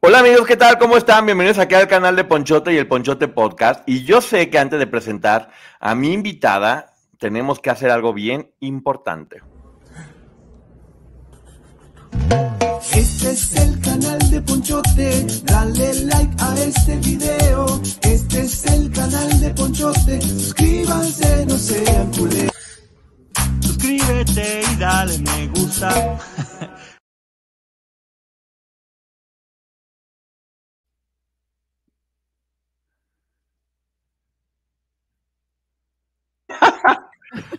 Hola amigos, ¿qué tal? ¿Cómo están? Bienvenidos aquí al canal de Ponchote y el Ponchote Podcast. Y yo sé que antes de presentar a mi invitada, tenemos que hacer algo bien importante. Este es el canal de Ponchote, dale like a este video. Este es el canal de Ponchote, suscríbanse, no sean culés. Suscríbete y dale me gusta.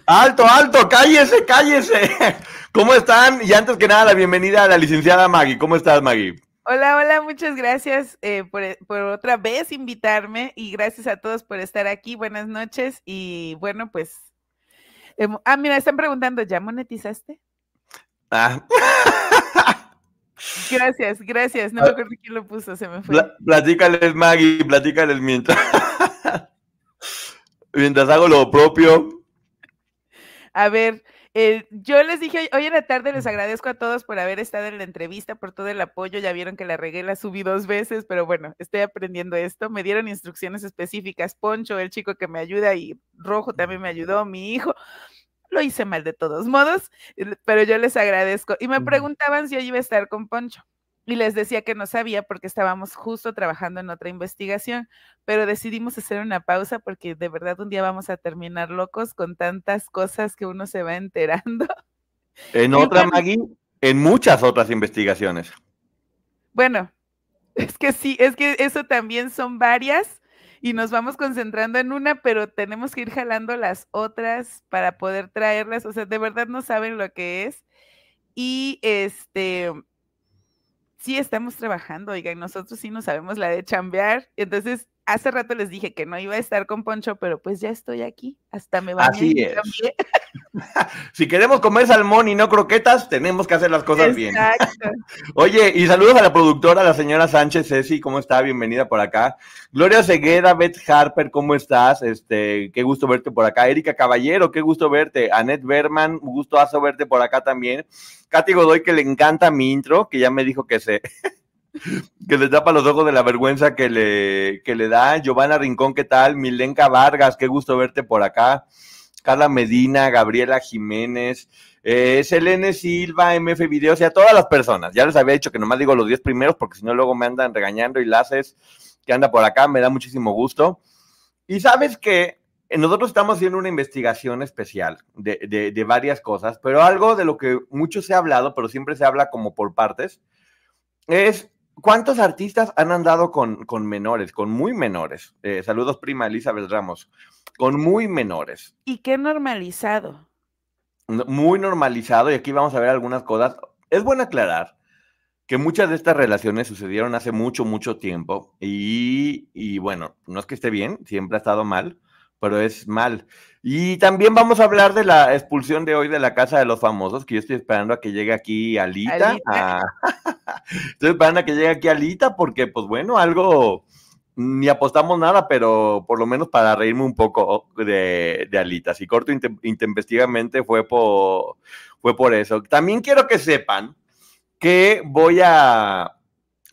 Alto, alto, cállese, cállese. ¿Cómo están? Y antes que nada, la bienvenida a la licenciada Maggie. ¿Cómo estás, Maggie? Hola, hola, muchas gracias eh, por, por, otra vez invitarme y gracias a todos por estar aquí. Buenas noches y bueno, pues... Eh, ah, mira, están preguntando, ¿ya monetizaste? Ah. Gracias, gracias. No me acuerdo quién lo puso, se me fue. Pla platícales, Maggie, platícales mientras... mientras hago lo propio. A ver, eh, yo les dije hoy en la tarde, les agradezco a todos por haber estado en la entrevista, por todo el apoyo. Ya vieron que la regué, la subí dos veces, pero bueno, estoy aprendiendo esto. Me dieron instrucciones específicas. Poncho, el chico que me ayuda, y Rojo también me ayudó, mi hijo. Lo hice mal de todos modos, pero yo les agradezco. Y me preguntaban si yo iba a estar con Poncho y les decía que no sabía porque estábamos justo trabajando en otra investigación, pero decidimos hacer una pausa porque de verdad un día vamos a terminar locos con tantas cosas que uno se va enterando. En otra, bueno, Maggie, en muchas otras investigaciones. Bueno, es que sí, es que eso también son varias y nos vamos concentrando en una, pero tenemos que ir jalando las otras para poder traerlas, o sea, de verdad no saben lo que es. Y este, sí estamos trabajando, oigan, nosotros sí no sabemos la de chambear. Entonces, hace rato les dije que no iba a estar con Poncho, pero pues ya estoy aquí, hasta me va Así es. si queremos comer salmón y no croquetas, tenemos que hacer las cosas Exacto. bien. Oye, y saludos a la productora, la señora Sánchez Ceci, ¿cómo está? Bienvenida por acá. Gloria Ceguera, Beth Harper, ¿cómo estás? Este, qué gusto verte por acá. Erika Caballero, qué gusto verte. Annette Berman, gusto verte por acá también. Katy Godoy, que le encanta mi intro, que ya me dijo que se que le tapa los ojos de la vergüenza que le, que le da. Giovanna Rincón, ¿qué tal? Milenka Vargas, qué gusto verte por acá. Carla Medina, Gabriela Jiménez, eh, Selene Silva, MF Videos y a todas las personas. Ya les había dicho que nomás digo los 10 primeros porque si no luego me andan regañando y laces que anda por acá, me da muchísimo gusto. Y sabes que nosotros estamos haciendo una investigación especial de, de, de, varias cosas, pero algo de lo que mucho se ha hablado, pero siempre se habla como por partes, es cuántos artistas han andado con, con menores, con muy menores. Eh, saludos, prima Elizabeth Ramos, con muy menores. ¿Y qué normalizado? Muy normalizado, y aquí vamos a ver algunas cosas. Es bueno aclarar que muchas de estas relaciones sucedieron hace mucho, mucho tiempo, y, y bueno, no es que esté bien, siempre ha estado mal, pero es mal. Y también vamos a hablar de la expulsión de hoy de la Casa de los Famosos, que yo estoy esperando a que llegue aquí Alita. Alita. A... estoy esperando a que llegue aquí Alita, porque pues bueno, algo, ni apostamos nada, pero por lo menos para reírme un poco de, de Alita. Si corto intempestivamente fue por, fue por eso. También quiero que sepan que voy a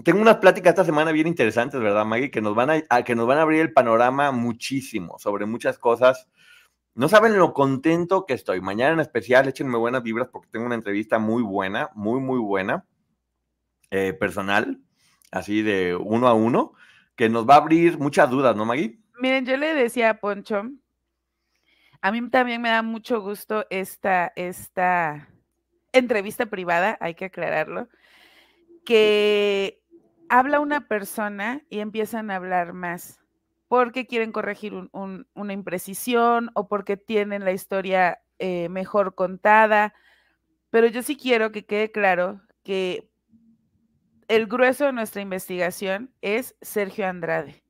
tengo unas pláticas esta semana bien interesantes, ¿verdad, Maggie? Que nos van a, a, que nos van a abrir el panorama muchísimo sobre muchas cosas. No saben lo contento que estoy. Mañana en especial, échenme buenas vibras porque tengo una entrevista muy buena, muy, muy buena. eh, personal, así de uno a uno, que nos va a abrir muchas dudas, ¿no, Maggie? Miren, yo le decía a Poncho, a mí también me da mucho gusto esta, esta entrevista privada, hay que aclararlo, que habla una persona y empiezan a hablar más porque quieren corregir una imprecisión o porque tienen la historia eh, mejor contada. Pero yo sí quiero que quede claro que el grueso de nuestra investigación es Sergio Andrade.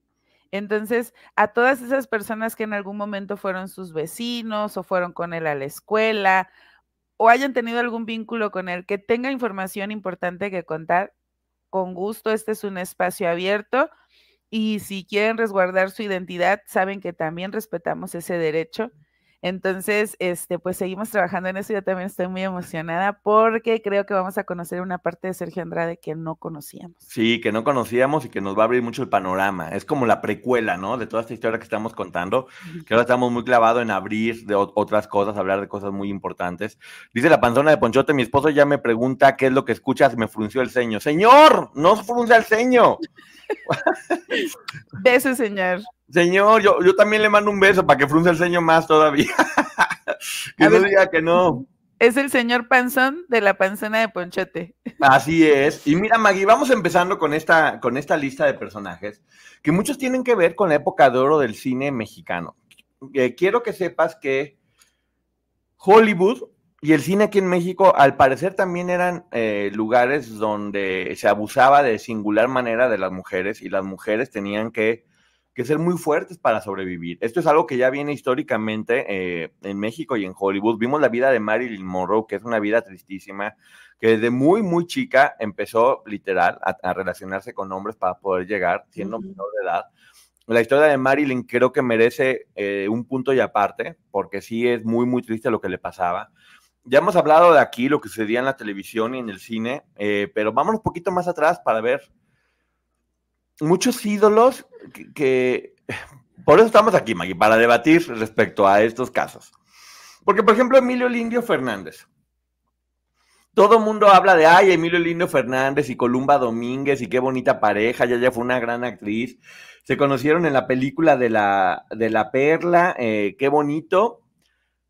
Entonces, a todas esas personas que en algún momento fueron sus vecinos o fueron con él a la escuela o hayan tenido algún vínculo con él, que tenga información importante que contar, con gusto, este es un espacio abierto y si quieren resguardar su identidad, saben que también respetamos ese derecho entonces, este, pues seguimos trabajando en eso. Yo también estoy muy emocionada porque creo que vamos a conocer una parte de Sergio Andrade que no conocíamos. Sí, que no conocíamos y que nos va a abrir mucho el panorama. Es como la precuela, ¿no? De toda esta historia que estamos contando, que ahora estamos muy clavados en abrir de otras cosas, hablar de cosas muy importantes. Dice la panzona de Ponchote, mi esposo ya me pregunta qué es lo que escuchas, me frunció el ceño. Señor, no frunce el ceño. Beso, señor. Señor, yo, yo también le mando un beso para que frunce el ceño más todavía. que no diga que no. Es el señor Panzón de la panzona de Ponchote. Así es. Y mira, Maggie, vamos empezando con esta, con esta lista de personajes que muchos tienen que ver con la época de oro del cine mexicano. Eh, quiero que sepas que Hollywood y el cine aquí en México, al parecer, también eran eh, lugares donde se abusaba de singular manera de las mujeres y las mujeres tenían que que ser muy fuertes para sobrevivir. Esto es algo que ya viene históricamente eh, en México y en Hollywood. Vimos la vida de Marilyn Monroe, que es una vida tristísima, que desde muy, muy chica empezó literal a, relacionarse con hombres para poder llegar, siendo menor de edad. La historia de Marilyn creo que merece eh, un punto y aparte, porque sí es muy, muy triste lo que le pasaba. Ya hemos hablado de aquí, lo que sucedía en la televisión y en el cine, eh, pero vámonos un poquito más atrás para ver muchos ídolos que, por eso estamos aquí, Maggie, para debatir respecto a estos casos. Porque, por ejemplo, Emilio Lindio Fernández. Todo mundo habla de, ay, Emilio Lindio Fernández y Columba Domínguez y qué bonita pareja, ya ya fue una gran actriz. Se conocieron en la película de la, de la Perla, eh, qué bonito,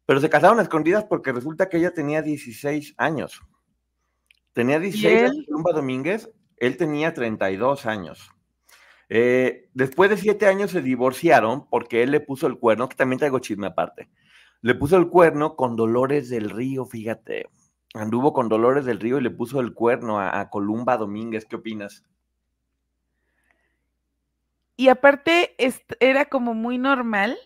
pero se casaron a escondidas porque resulta que ella tenía 16 años. Tenía 16 años, Columba Domínguez, él tenía 32 años. Eh, después de siete años se divorciaron porque él le puso el cuerno, que también traigo chisme aparte. Le puso el cuerno con Dolores del Río, fíjate. Anduvo con Dolores del Río y le puso el cuerno a, Columba Domínguez. ¿Qué opinas? Y aparte, era como muy normal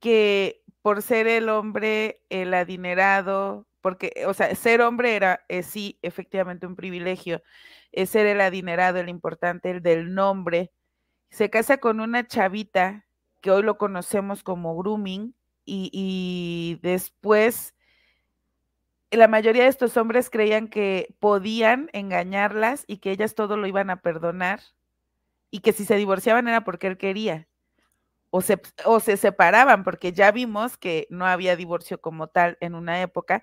que por ser el hombre, el adinerado, porque, o sea, ser hombre era, eh, sí, efectivamente un privilegio, es ser el adinerado, el importante, el del nombre. Se casa con una chavita que hoy lo conocemos como grooming y, después la mayoría de estos hombres creían que podían engañarlas y que ellas todo lo iban a perdonar y que si se divorciaban era porque él quería o se, o se separaban porque ya vimos que no había divorcio como tal en una época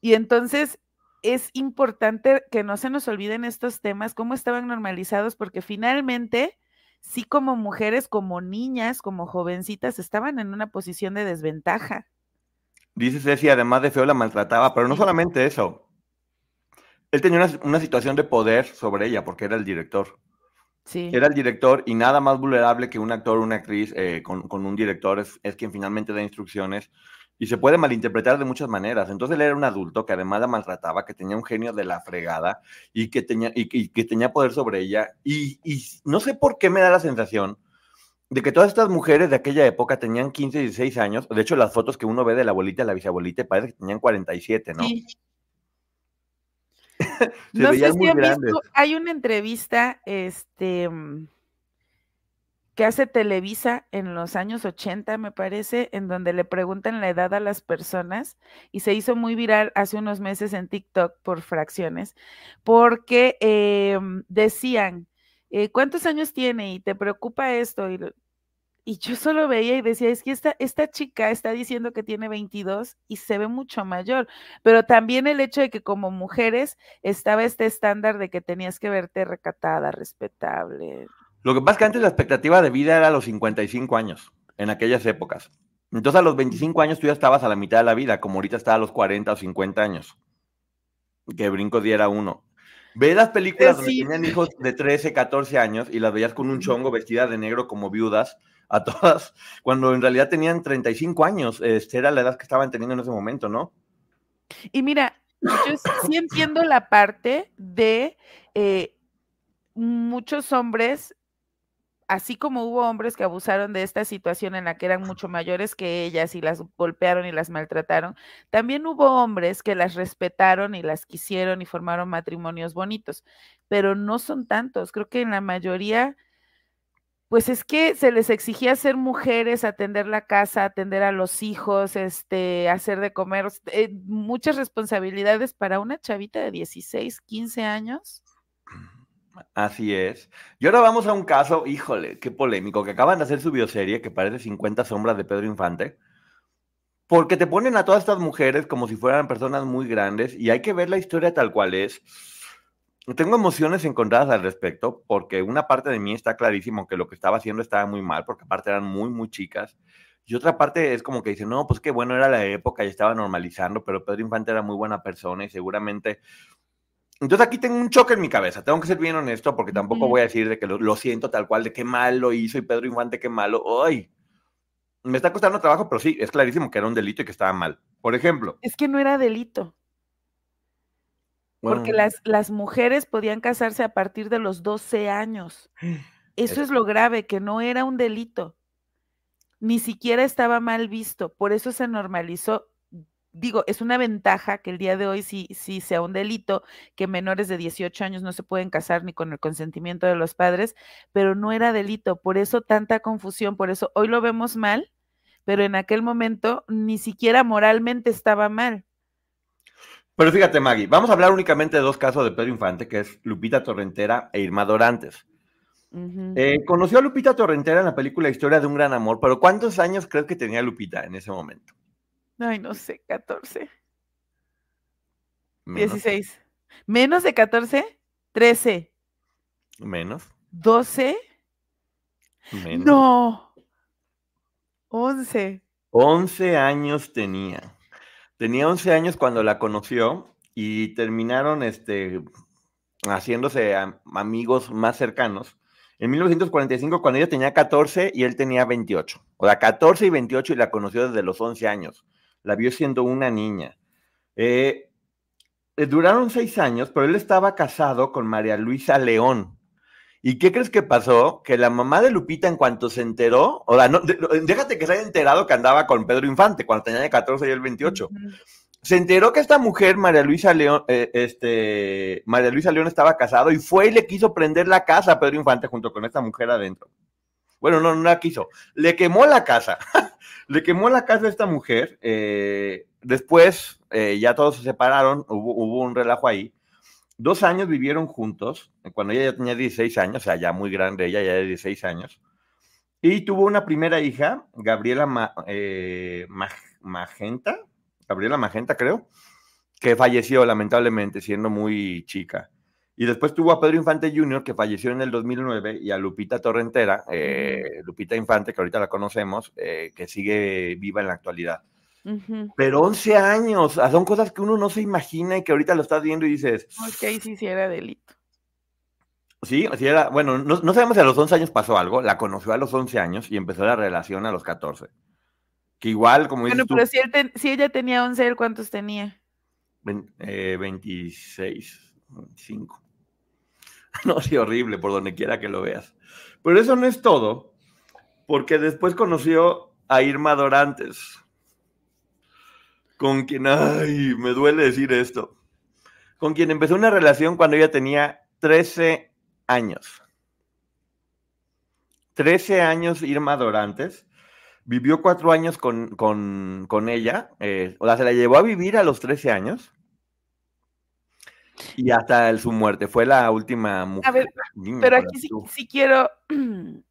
y entonces es importante que no se nos olviden estos temas, cómo estaban normalizados, porque finalmente, sí como mujeres, como niñas, como jovencitas, estaban en una posición de desventaja. Dice Ceci, además de feo la maltrataba, pero no solamente eso. Él tenía una, situación de poder sobre ella porque era el director. Sí. Era el director y nada más vulnerable que un actor o una actriz eh, con, un director es, es quien finalmente da instrucciones y se puede malinterpretar de muchas maneras. Entonces él era un adulto que además la maltrataba, que tenía un genio de la fregada y que tenía, y, que tenía poder sobre ella. Y, no sé por qué me da la sensación de que todas estas mujeres de aquella época tenían 15, 16 años. De hecho, las fotos que uno ve de la abuelita y la bisabuelita parece que tenían 47, ¿no? Sí. no sé si visto, hay una entrevista, este que hace Televisa en los años 80, me parece, en donde le preguntan la edad a las personas y se hizo muy viral hace unos meses en TikTok por fracciones, porque em, decían, eh, ¿cuántos años tiene? Y te preocupa esto. Y Y yo solo veía y decía, es que esta, esta chica está diciendo que tiene 22 y se ve mucho mayor, pero también el hecho de que como mujeres estaba este estándar de que tenías que verte recatada, respetable. Lo que pasa es que antes la expectativa de vida era a los 55 años, en aquellas épocas. Entonces a los 25 años tú ya estabas a la mitad de la vida, como ahorita está a los 40 o 50 años. Que brinco diera uno. Ve las películas donde tenían hijos de 13, 14 años y las veías con un chongo vestida de negro como viudas a todas, cuando en realidad tenían 35 años. Este era la edad que estaban teniendo en ese momento, ¿no? Y mira, yo sí entiendo la parte de eh, muchos hombres así como hubo hombres que abusaron de esta situación en la que eran mucho mayores que ellas y las golpearon y las maltrataron, también hubo hombres que las respetaron y las quisieron y formaron matrimonios bonitos, pero no son tantos. Creo que en la mayoría, pues es que se les exigía ser mujeres, atender la casa, atender a los hijos, este, hacer de comer, eh, muchas responsabilidades para una chavita de 16, 15 años. Así es. Y ahora vamos a un caso, híjole, qué polémico, que acaban de hacer su bioserie que parece 50 sombras de Pedro Infante, porque te ponen a todas estas mujeres como si fueran personas muy grandes y hay que ver la historia tal cual es. Tengo emociones encontradas al respecto, porque una parte de mí está clarísimo que lo que estaba haciendo estaba muy mal, porque aparte eran muy, muy chicas. Y otra parte es como que dice, no, pues qué bueno era la época y estaba normalizando, pero Pedro Infante era muy buena persona y seguramente entonces aquí tengo un choque en mi cabeza, tengo que ser bien honesto porque tampoco voy a decir de que lo, siento tal cual, de qué mal lo hizo y Pedro Infante qué malo. ¡Ay! Me está costando trabajo, pero sí, es clarísimo que era un delito y que estaba mal. Por ejemplo. Es que no era delito. Porque las, las mujeres podían casarse a partir de los 12 años. Eso es lo grave, que no era un delito. Ni siquiera estaba mal visto. Por eso se normalizó digo, es una ventaja que el día de hoy sí, sí sea un delito, que menores de 18 años no se pueden casar ni con el consentimiento de los padres, pero no era delito, por eso tanta confusión, por eso hoy lo vemos mal, pero en aquel momento ni siquiera moralmente estaba mal. Pero fíjate, Maggie, vamos a hablar únicamente de dos casos de Pedro Infante, que es Lupita Torrentera e Irma Dorantes. Eh, conoció a Lupita Torrentera en la película Historia de un gran amor, pero ¿cuántos años crees que tenía Lupita en ese momento? Ay, no sé, 14. 16. ¿Menos de 14? 13. Menos. 12. Menos. No. 11. 11 años tenía. Tenía 11 años cuando la conoció y terminaron este, haciéndose amigos más cercanos. En 1945, cuando ella tenía 14 y él tenía 28. O sea, 14 y 28 y la conoció desde los 11 años la vio siendo una niña. Eh, eh, duraron seis años, pero él estaba casado con María Luisa León. ¿Y qué crees que pasó? Que la mamá de Lupita, en cuanto se enteró, o sea, no, déjate que se haya enterado que andaba con Pedro Infante cuando tenía 14 y el 28. Se enteró que esta mujer, María Luisa León, eh, este, María Luisa León estaba casado y fue y le quiso prender la casa a Pedro Infante junto con esta mujer adentro. Bueno, no, no la quiso. Le quemó la casa. Le quemó la casa a esta mujer. Eh, después, eh, ya todos se separaron, hubo, un relajo ahí. Dos años vivieron juntos, cuando ella ya tenía 16 años, o sea, ya muy grande, ella ya de 16 años. Y tuvo una primera hija, Gabriela eh, Magenta, Gabriela Magenta creo, que falleció lamentablemente siendo muy chica. Y después tuvo a Pedro Infante Jr., que falleció en el 2009, y a Lupita Torrentera, eh, Lupita Infante, que ahorita la conocemos, eh, que sigue viva en la actualidad. Pero 11 años, son cosas que uno no se imagina y que ahorita lo estás viendo y dices... Ok, sí, sí era delito. Sí, sí era, bueno, no, sabemos si a los 11 años pasó algo, la conoció a los 11 años y empezó la relación a los 14. Que igual, como dices Bueno, pero si, ella tenía 11, ¿él cuántos tenía? 26, 25. No, sí, horrible, por donde quiera que lo veas. Pero eso no es todo, porque después conoció a Irma Dorantes, con quien, ay, me duele decir esto, con quien empezó una relación cuando ella tenía 13 años. 13 años Irma Dorantes. Vivió cuatro años con, ella, eh, o sea, se la llevó a vivir a los 13 años. Y hasta su muerte, fue la última mujer. A ver, pero aquí sí, quiero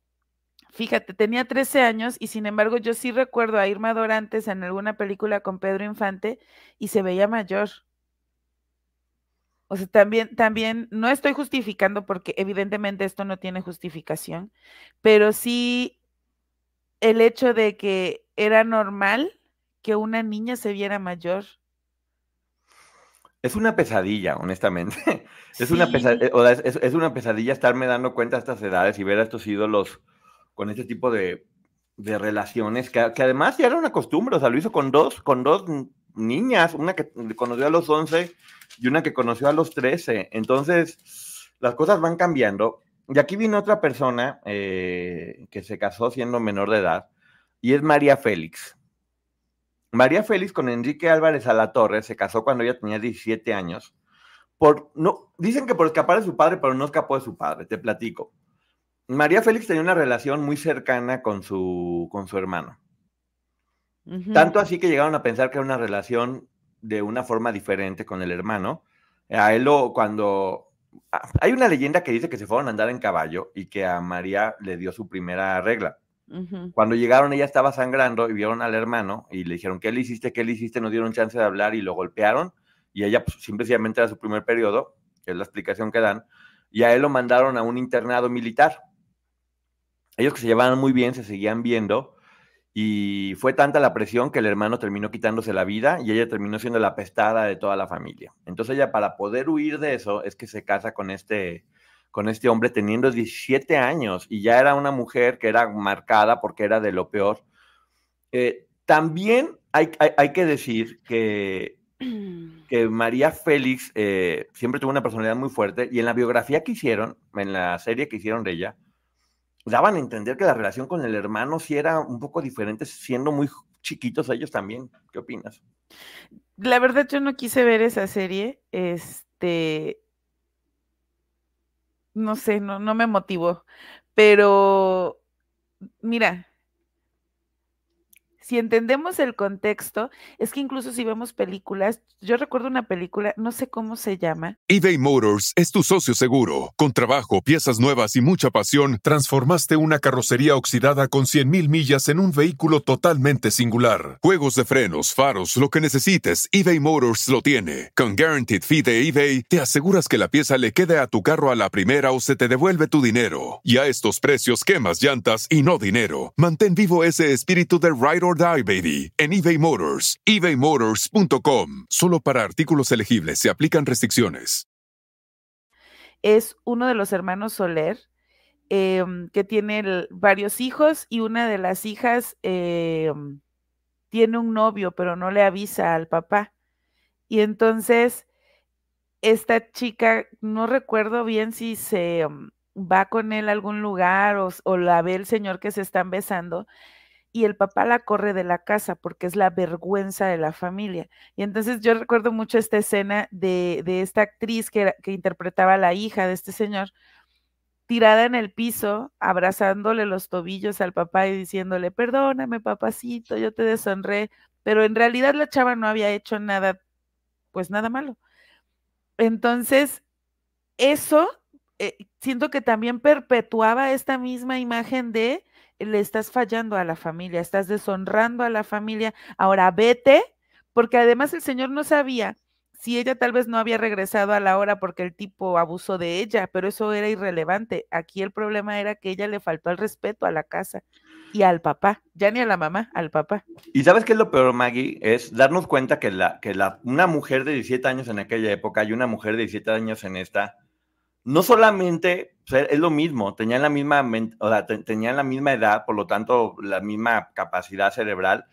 Fíjate, tenía 13 años y sin embargo yo sí recuerdo a Irma Dorantes en alguna película con Pedro Infante y se veía mayor. O sea, también, también, no estoy justificando porque evidentemente esto no tiene justificación, pero sí el hecho de que era normal que una niña se viera mayor. Es una pesadilla, honestamente. Es, una pesadilla, es, una pesadilla estarme dando cuenta a estas edades y ver a estos ídolos con este tipo de, relaciones, que, que, además ya era una costumbre, o sea, lo hizo con dos, con dos niñas, una que conoció a los 11 y una que conoció a los 13. Entonces, las cosas van cambiando. Y aquí vino otra persona eh, que se casó siendo menor de edad, y es María Félix. María Félix con Enrique Álvarez Alatorre se casó cuando ella tenía 17 años. Por, no, dicen que por escapar de su padre, pero no escapó de su padre, te platico. María Félix tenía una relación muy cercana con su, con su hermano. Tanto así que llegaron a pensar que era una relación de una forma diferente con el hermano. A él lo, cuando... Hay una leyenda que dice que se fueron a andar en caballo y que a María le dio su primera regla. Cuando llegaron ella estaba sangrando y vieron al hermano y le dijeron, ¿qué le hiciste? ¿Qué le hiciste? No dieron chance de hablar y lo golpearon y ella pues, simplemente era su primer periodo, que es la explicación que dan, y a él lo mandaron a un internado militar. Ellos que se llevaban muy bien se seguían viendo y fue tanta la presión que el hermano terminó quitándose la vida y ella terminó siendo la pestada de toda la familia. Entonces ella para poder huir de eso es que se casa con este, con este hombre teniendo 17 años y ya era una mujer que era marcada porque era de lo peor. Eh, también hay, hay, que decir que, que María Félix eh, siempre tuvo una personalidad muy fuerte y en la biografía que hicieron, en la serie que hicieron de ella, daban a entender que la relación con el hermano sí era un poco diferente, siendo muy chiquitos ellos también. ¿Qué opinas? La verdad, yo no quise ver esa serie. Este. No sé, no, no me motivó. Pero, mira, si entendemos el contexto, es que incluso si vemos películas, yo recuerdo una película, no sé cómo se llama. eBay Motors es tu socio seguro. Con trabajo, piezas nuevas y mucha pasión, transformaste una carrocería oxidada con 100.000 millas en un vehículo totalmente singular. Juegos de frenos, faros, lo que necesites, eBay Motors lo tiene. Con Guaranteed Fee de eBay, te aseguras que la pieza le quede a tu carro a la primera o se te devuelve tu dinero. Y a estos precios, quemas llantas y no dinero. Mantén vivo ese espíritu de Ride or die, baby, en eBay Motors. ebaymotors.com. Solo para artículos elegibles se aplican restricciones. Es uno de los hermanos Soler, em, que tiene varios hijos y una de las hijas em, tiene un novio, pero no le avisa al papá. Y entonces, esta chica, no recuerdo bien si se em, va con él a algún lugar o, o la ve el señor que se están besando y el papá la corre de la casa porque es la vergüenza de la familia. Y entonces yo recuerdo mucho esta escena de, esta actriz que, que interpretaba a la hija de este señor, tirada en el piso, abrazándole los tobillos al papá y diciéndole, perdóname, papacito, yo te deshonré, pero en realidad la chava no había hecho nada, pues nada malo. Entonces, eso eh, siento que también perpetuaba esta misma imagen de le estás fallando a la familia, estás deshonrando a la familia, ahora vete, porque además el señor no sabía si ella tal vez no había regresado a la hora porque el tipo abusó de ella, pero eso era irrelevante. Aquí el problema era que ella le faltó el respeto a la casa y al papá, ya ni a la mamá, al papá. Y sabes qué es lo peor, Maggie, es darnos cuenta que la que la una mujer de 17 años en aquella época y una mujer de 17 años en esta no solamente es lo mismo, tenían la misma, o sea, tenían la misma edad, por lo tanto, la misma capacidad cerebral,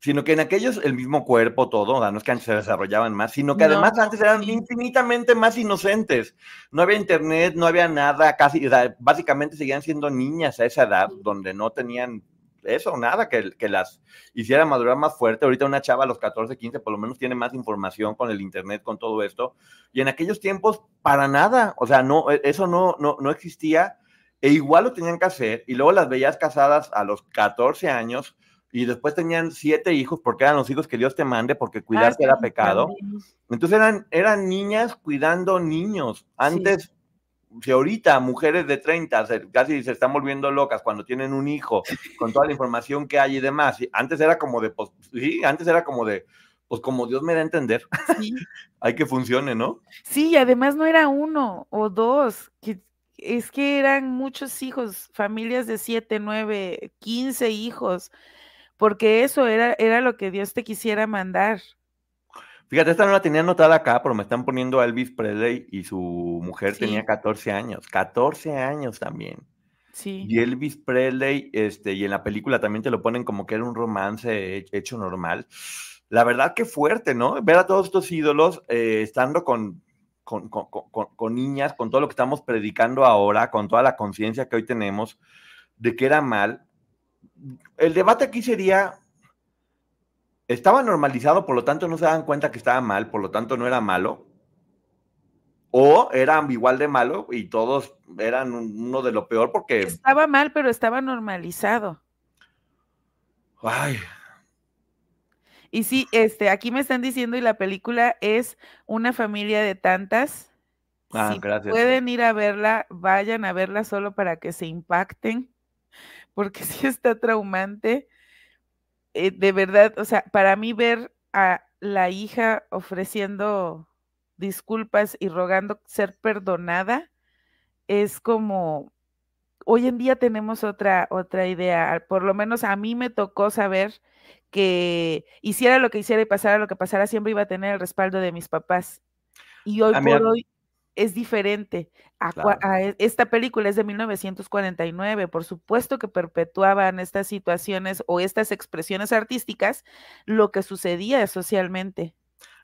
sino que en aquellos el mismo cuerpo, todo, o sea, no es que antes se desarrollaban más, sino que además antes eran infinitamente más inocentes. No había internet, no había nada, casi, o sea, básicamente seguían siendo niñas a esa edad, donde no tenían eso, nada, que, que las hiciera madurar más fuerte. Ahorita una chava a los 14, 15 por lo menos tiene más información con el Internet, con todo esto. Y en aquellos tiempos, para nada, o sea, no, e, eso no, no, no existía. E igual lo tenían que hacer. Y luego las veías casadas a los 14 años y después tenían siete hijos porque eran los hijos que Dios te mande porque cuidarte era pecado. Entonces eran, eran niñas cuidando niños. Antes si ahorita mujeres de 30 casi se están volviendo locas cuando tienen un hijo, con toda la información que hay y demás, antes era como de, pues, sí, antes era como de, pues como Dios me da a entender, sí. hay que funcione, ¿no? Sí, y además no era uno o dos, que es que eran muchos hijos, familias de siete, nueve, quince hijos, porque eso era, era lo que Dios te quisiera mandar. Fíjate, esta no la tenía anotada acá, pero me están poniendo a Elvis Presley y su mujer tenía 14 años. 14 años también. Sí. Y Elvis Presley, este, y en la película también te lo ponen como que era un romance hecho normal. La verdad que fuerte, ¿no? Ver a todos estos ídolos eh, estando con, con, con, con, niñas, con todo lo que estamos predicando ahora, con toda la conciencia que hoy tenemos de que era mal. El debate aquí sería, estaba normalizado, por lo tanto no se dan cuenta que estaba mal, por lo tanto no era malo. O era igual de malo y todos eran uno de lo peor porque... Estaba mal, pero estaba normalizado. Ay. Y sí, este, aquí me están diciendo y la película es una familia de tantas. Ah, gracias. Pueden ir a verla, vayan a verla solo para que se impacten, porque sí está traumante. Eh, de verdad, o sea, para mí ver a la hija ofreciendo disculpas y rogando ser perdonada es como hoy en día tenemos otra otra idea, por lo menos a mí me tocó saber que hiciera lo que hiciera y pasara lo que pasara siempre iba a tener el respaldo de mis papás. Y hoy por hoy es diferente. A, e, esta película es de 1949, por supuesto que perpetuaban estas situaciones o estas expresiones artísticas lo que sucedía socialmente.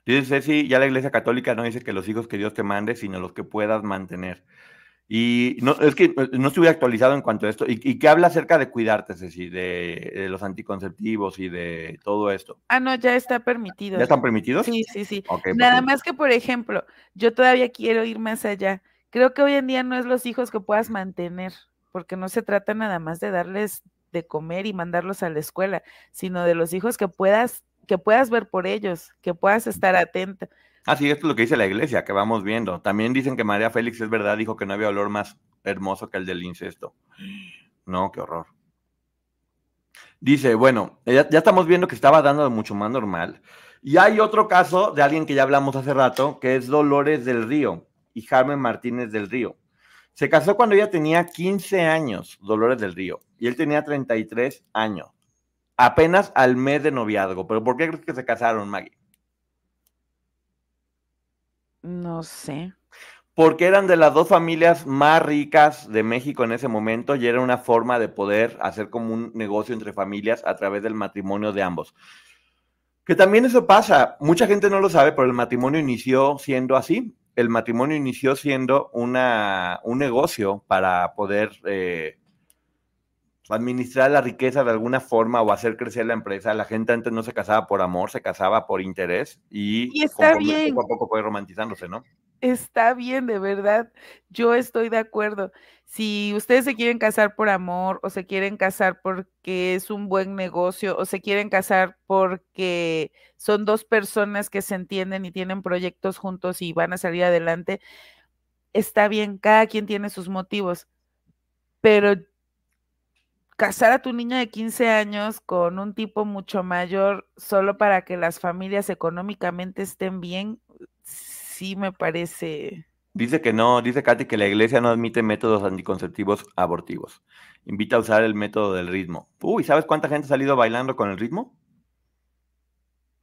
Dice Ceci, ya la Iglesia Católica no dice que los hijos que Dios te mande, sino los que puedas mantener. Y no, es que eh, no estuve actualizado en cuanto a esto. ¿Y, qué habla acerca de cuidarte, Ceci, de, los anticonceptivos y de todo esto? Ah, no, ya está permitido. ¿Ya están permitidos? Sí, sí, sí. Nada más que, por ejemplo, yo todavía quiero ir más allá. Creo que hoy en día no es los hijos que puedas mantener, porque no se trata nada más de darles de comer y mandarlos a la escuela, sino de los hijos que puedas, que puedas ver por ellos, que puedas estar atenta Ah, sí, esto es lo que dice la iglesia, que vamos viendo. También dicen que María Félix es verdad, dijo que no había olor más hermoso que el del incesto. No, qué horror. Dice, bueno, ya, estamos viendo que estaba dando mucho más normal. Y hay otro caso de alguien que ya hablamos hace rato, que es Dolores del Río y Carmen Martínez del Río. Se casó cuando ella tenía 15 años, Dolores del Río, y él tenía 33 años. Apenas al mes de noviazgo. ¿Pero por qué crees que se casaron, Maggie? No sé. Porque eran de las dos familias más ricas de México en ese momento y era una forma de poder hacer como un negocio entre familias a través del matrimonio de ambos. Que también eso pasa, mucha gente no lo sabe, pero el matrimonio inició siendo así. El matrimonio inició siendo una, un negocio para poder eh, administrar la riqueza de alguna forma o hacer crecer la empresa. La gente antes no se casaba por amor, se casaba por interés y, está bien. poco a poco romantizándose, ¿no? Está bien, de verdad. Yo estoy de acuerdo. Si ustedes se quieren casar por amor o se quieren casar porque es un buen negocio o se quieren casar porque son dos personas que se entienden y tienen proyectos juntos y van a salir adelante, está bien, cada quien tiene sus motivos. Pero casar a tu niña de 15 años con un tipo mucho mayor solo para que las familias económicamente estén bien, sí me parece. Dice que no, dice Katy que la iglesia no admite métodos anticonceptivos abortivos. Invita a usar el método del ritmo. Uy, ¿sabes cuánta gente ha salido bailando con el ritmo?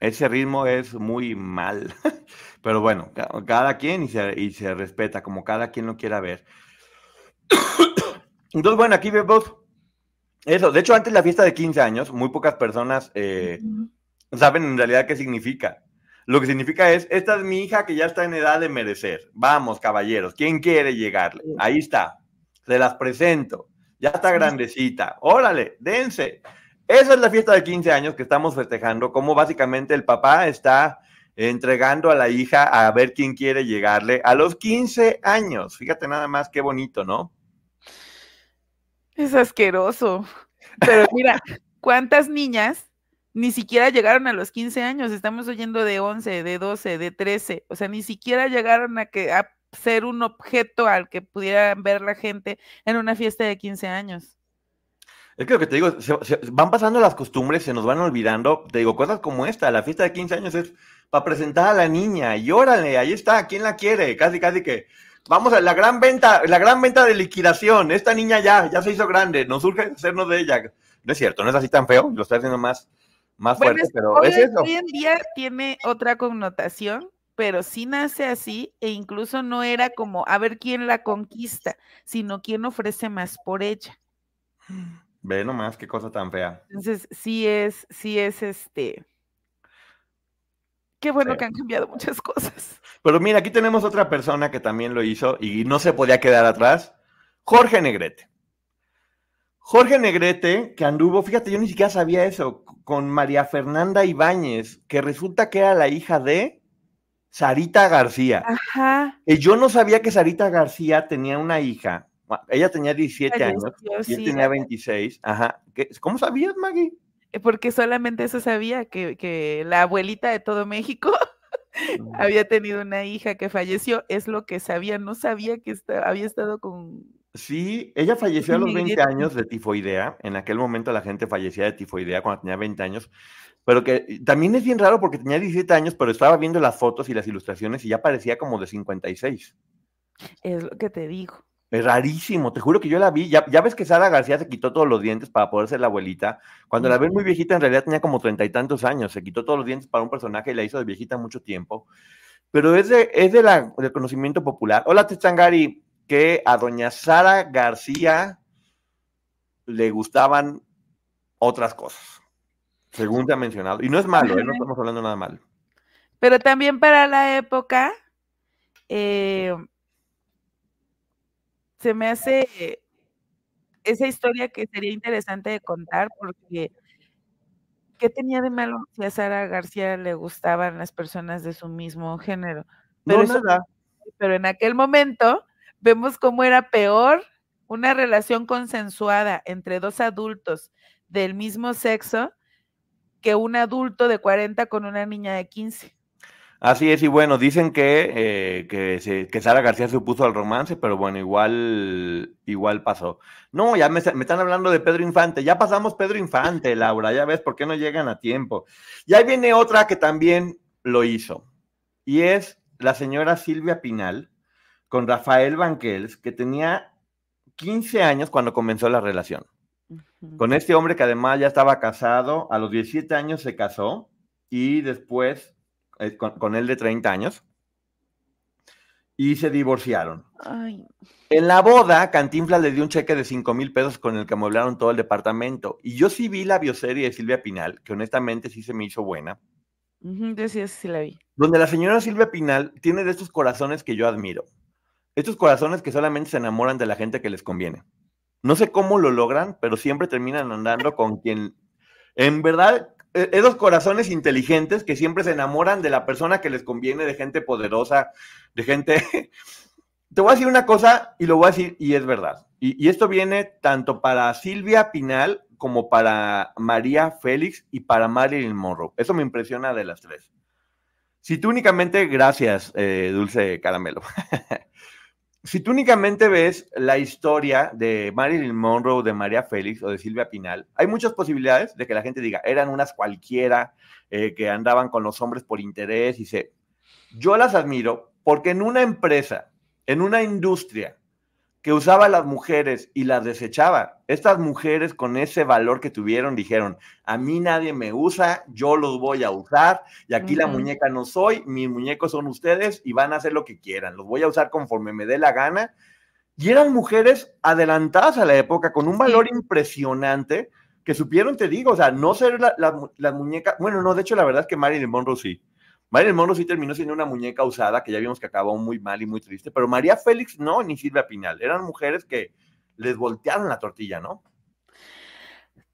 Ese ritmo es muy mal. Pero bueno, cada quien y se, y se respeta como cada quien lo quiera ver. Entonces, bueno, aquí vemos eso, de hecho, antes de la fiesta de 15 años, muy pocas personas eh, saben en realidad qué significa. Lo que significa es, esta es mi hija que ya está en edad de merecer. Vamos, caballeros, ¿quién quiere llegarle? Ahí está, se las presento. Ya está grandecita. Órale, dense. Esa es la fiesta de 15 años que estamos festejando, como básicamente el papá está entregando a la hija a ver quién quiere llegarle a los 15 años. Fíjate nada más qué bonito, ¿no? Es asqueroso. Pero mira, ¿cuántas niñas ni siquiera llegaron a los 15 años? Estamos oyendo de 11, de 12, de 13. O sea, ni siquiera llegaron a que a ser un objeto al que pudiera ver la gente en una fiesta de 15 años. Es que lo que te digo, van pasando las costumbres, se nos van olvidando. Te digo, cosas como esta, la fiesta de 15 años es para presentar a la niña y órale, ahí está, ¿quién la quiere? Casi, casi que vamos a la gran venta, la gran venta de liquidación. Esta niña ya, ya se hizo grande, nos urge hacernos de ella. No es cierto, no es así tan feo, lo está haciendo más, más fuerte, pero hoy, es eso. Hoy en día tiene otra connotación, pero sí nace así e incluso no era como a ver quién la conquista, sino quién ofrece más por ella. Ve nomás qué cosa tan fea. Entonces, sí es, sí es este. Qué bueno que han cambiado muchas cosas. Pero mira, aquí tenemos otra persona que también lo hizo y no se podía quedar atrás. Jorge Negrete. Jorge Negrete, que anduvo, fíjate, yo ni siquiera sabía eso, con María Fernanda Ibáñez, que resulta que era la hija de Sarita García. Ajá. Y yo no sabía que Sarita García tenía una hija ella tenía 17 años y él tenía 26. Ajá. ¿Cómo sabías, Maggie? Eh, porque solamente eso sabía, que, la abuelita de todo México había tenido una hija que falleció, es lo que sabía, no sabía que había estado con... Sí, ella falleció a los 20 años de tifoidea, en aquel momento la gente fallecía de tifoidea cuando tenía 20 años, pero que también es bien raro porque tenía 17 años, pero estaba viendo las fotos y las ilustraciones y ya parecía como de 56. Es lo que te digo. Es rarísimo, te juro que yo la vi. Ya, ya, ves que Sara García se quitó todos los dientes para poder ser la abuelita. Cuando la ven muy viejita, en realidad tenía como treinta y tantos años. Se quitó todos los dientes para un personaje y la hizo de viejita mucho tiempo. Pero es, de, es de la, del conocimiento popular. Hola, Techangari, que a doña Sara García le gustaban otras cosas, según te ha mencionado. Y no es malo, ¿eh? no estamos hablando nada mal. Pero también para la época, eh, se me hace esa historia que sería interesante de contar porque ¿qué tenía de malo si a Sara García le gustaban las personas de su mismo género? Pero, nada. pero en aquel momento vemos cómo era peor una relación consensuada entre dos adultos del mismo sexo que un adulto de 40 con una niña de 15. Así es, y bueno, dicen que, eh, que, Sara García se opuso al romance, pero bueno, igual, igual pasó. No, ya me, están hablando de Pedro Infante, ya pasamos Pedro Infante, Laura, ya ves por qué no llegan a tiempo. Y ahí viene otra que también lo hizo, y es la señora Silvia Pinal con Rafael Banquels, que tenía 15 años cuando comenzó la relación. Con este hombre que además ya estaba casado, a los 17 años se casó y después eh, con, él de 30 años, y se divorciaron. En la boda, Cantinflas le dio un cheque de 5 mil pesos con el que amueblaron todo el departamento. Y yo sí vi la bioserie de Silvia Pinal, que honestamente sí se me hizo buena. yo sí, sí la vi. Donde la señora Silvia Pinal tiene de estos corazones que yo admiro. Estos corazones que solamente se enamoran de la gente que les conviene. No sé cómo lo logran, pero siempre terminan andando con quien en verdad esos corazones inteligentes que siempre se enamoran de la persona que les conviene, de gente poderosa, de gente... Te voy a decir una cosa y lo voy a decir y es verdad. Y, esto viene tanto para Silvia Pinal como para María Félix y para Marilyn Monroe. Eso me impresiona de las tres. Si tú únicamente, gracias, eh, Dulce Caramelo. si tú únicamente ves la historia de Marilyn Monroe, de María Félix o de Silvia Pinal, hay muchas posibilidades de que la gente diga, eran unas cualquiera eh, que andaban con los hombres por interés y se... Yo las admiro porque en una empresa, en una industria que usaba a las mujeres y las desechaba. Estas mujeres con ese valor que tuvieron dijeron, a mí nadie me usa, yo los voy a usar y aquí la muñeca no soy, mis muñecos son ustedes y van a hacer lo que quieran, los voy a usar conforme me dé la gana. Y eran mujeres adelantadas a la época con un valor impresionante que supieron, te digo, o sea, no ser la, la, muñeca, bueno, no, de hecho la verdad es que Marilyn Monroe sí, Marilyn Monroe sí terminó siendo una muñeca usada, que ya vimos que acabó muy mal y muy triste, pero María Félix no, ni Silvia Pinal. Eran mujeres que les voltearon la tortilla, ¿no?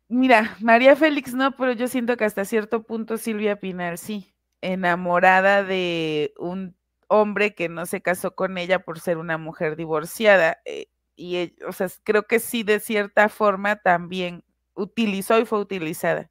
Mira, María Félix no, pero yo siento que hasta cierto punto Silvia Pinal sí, enamorada de un hombre que no se casó con ella por ser una mujer divorciada. Eh, y, e, o sea, creo que sí, de cierta forma también utilizó y fue utilizada.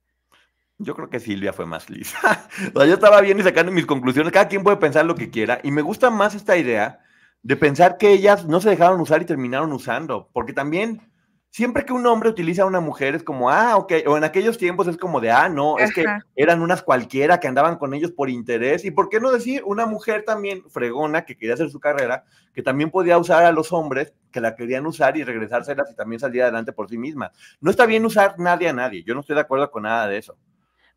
Yo creo que Silvia fue más lisa. o sea, yo estaba bien y sacando mis conclusiones. Cada quien puede pensar lo que quiera. Y me gusta más esta idea de pensar que ellas no se dejaron usar y terminaron usando, porque también siempre que un hombre utiliza a una mujer es como, ah, ok, o en aquellos tiempos es como de, ah, no, es que eran unas cualquiera que andaban con ellos por interés, y por qué no decir una mujer también fregona que quería hacer su carrera, que también podía usar a los hombres que la querían usar y regresárselas y también salir adelante por sí misma. No está bien usar nadie a nadie, yo no estoy de acuerdo con nada de eso.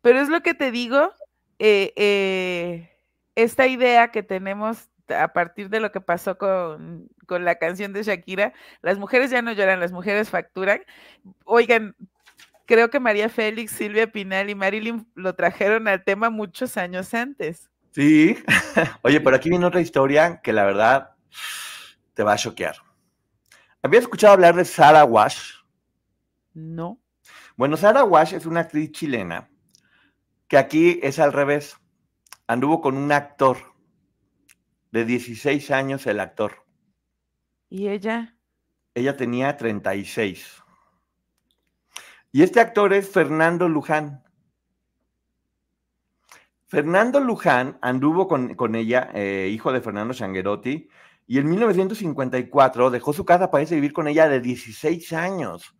Pero es lo que te digo, eh, eh, esta idea que tenemos a partir de lo que pasó con, la canción de Shakira, las mujeres ya no lloran, las mujeres facturan. Oigan, creo que María Félix, Silvia Pinal y Marilyn lo trajeron al tema muchos años antes. Sí, oye, pero aquí viene otra historia que la verdad te va a choquear. ¿Habías escuchado hablar de Sara Wash? No. Bueno, Sara Wash es una actriz chilena que aquí es al revés. Anduvo con un actor de 16 años, el actor. ¿Y ella? Ella tenía 36. Y este actor es Fernando Luján. Fernando Luján anduvo con, ella, eh, hijo de Fernando Changuerotti, y en 1954 dejó su casa para irse a vivir con ella de 16 años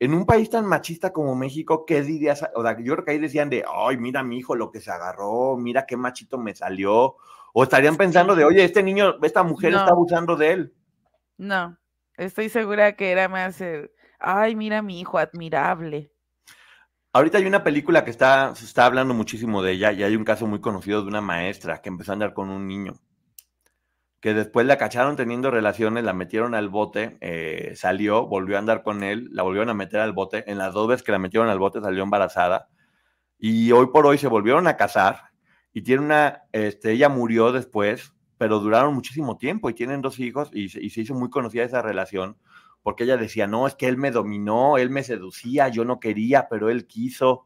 en un país tan machista como México, ¿qué dirías? O sea, yo creo que ahí decían de, ay, mira mi hijo lo que se agarró, mira qué machito me salió. O estarían pensando de, oye, este niño, esta mujer está abusando de él. No, estoy segura que era más, ay, mira mi hijo, admirable. Ahorita hay una película que está, se está hablando muchísimo de ella y hay un caso muy conocido de una maestra que empezó a andar con un niño que después la cacharon teniendo relaciones, la metieron al bote, eh, salió, volvió a andar con él, la volvieron a meter al bote, en las dos veces que la metieron al bote salió embarazada y hoy por hoy se volvieron a casar y tiene una, este, ella murió después, pero duraron muchísimo tiempo y tienen dos hijos y, y se hizo muy conocida esa relación porque ella decía, no, es que él me dominó, él me seducía, yo no quería, pero él quiso.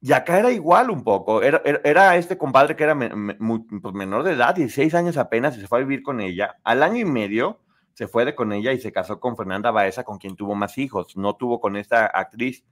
Y acá era igual un poco. Era, era, este compadre que era pues, menor de edad, 16 años apenas, y se fue a vivir con ella. Al año y medio se fue de con ella y se casó con Fernanda Baeza, con quien tuvo más hijos. No tuvo con esta actriz.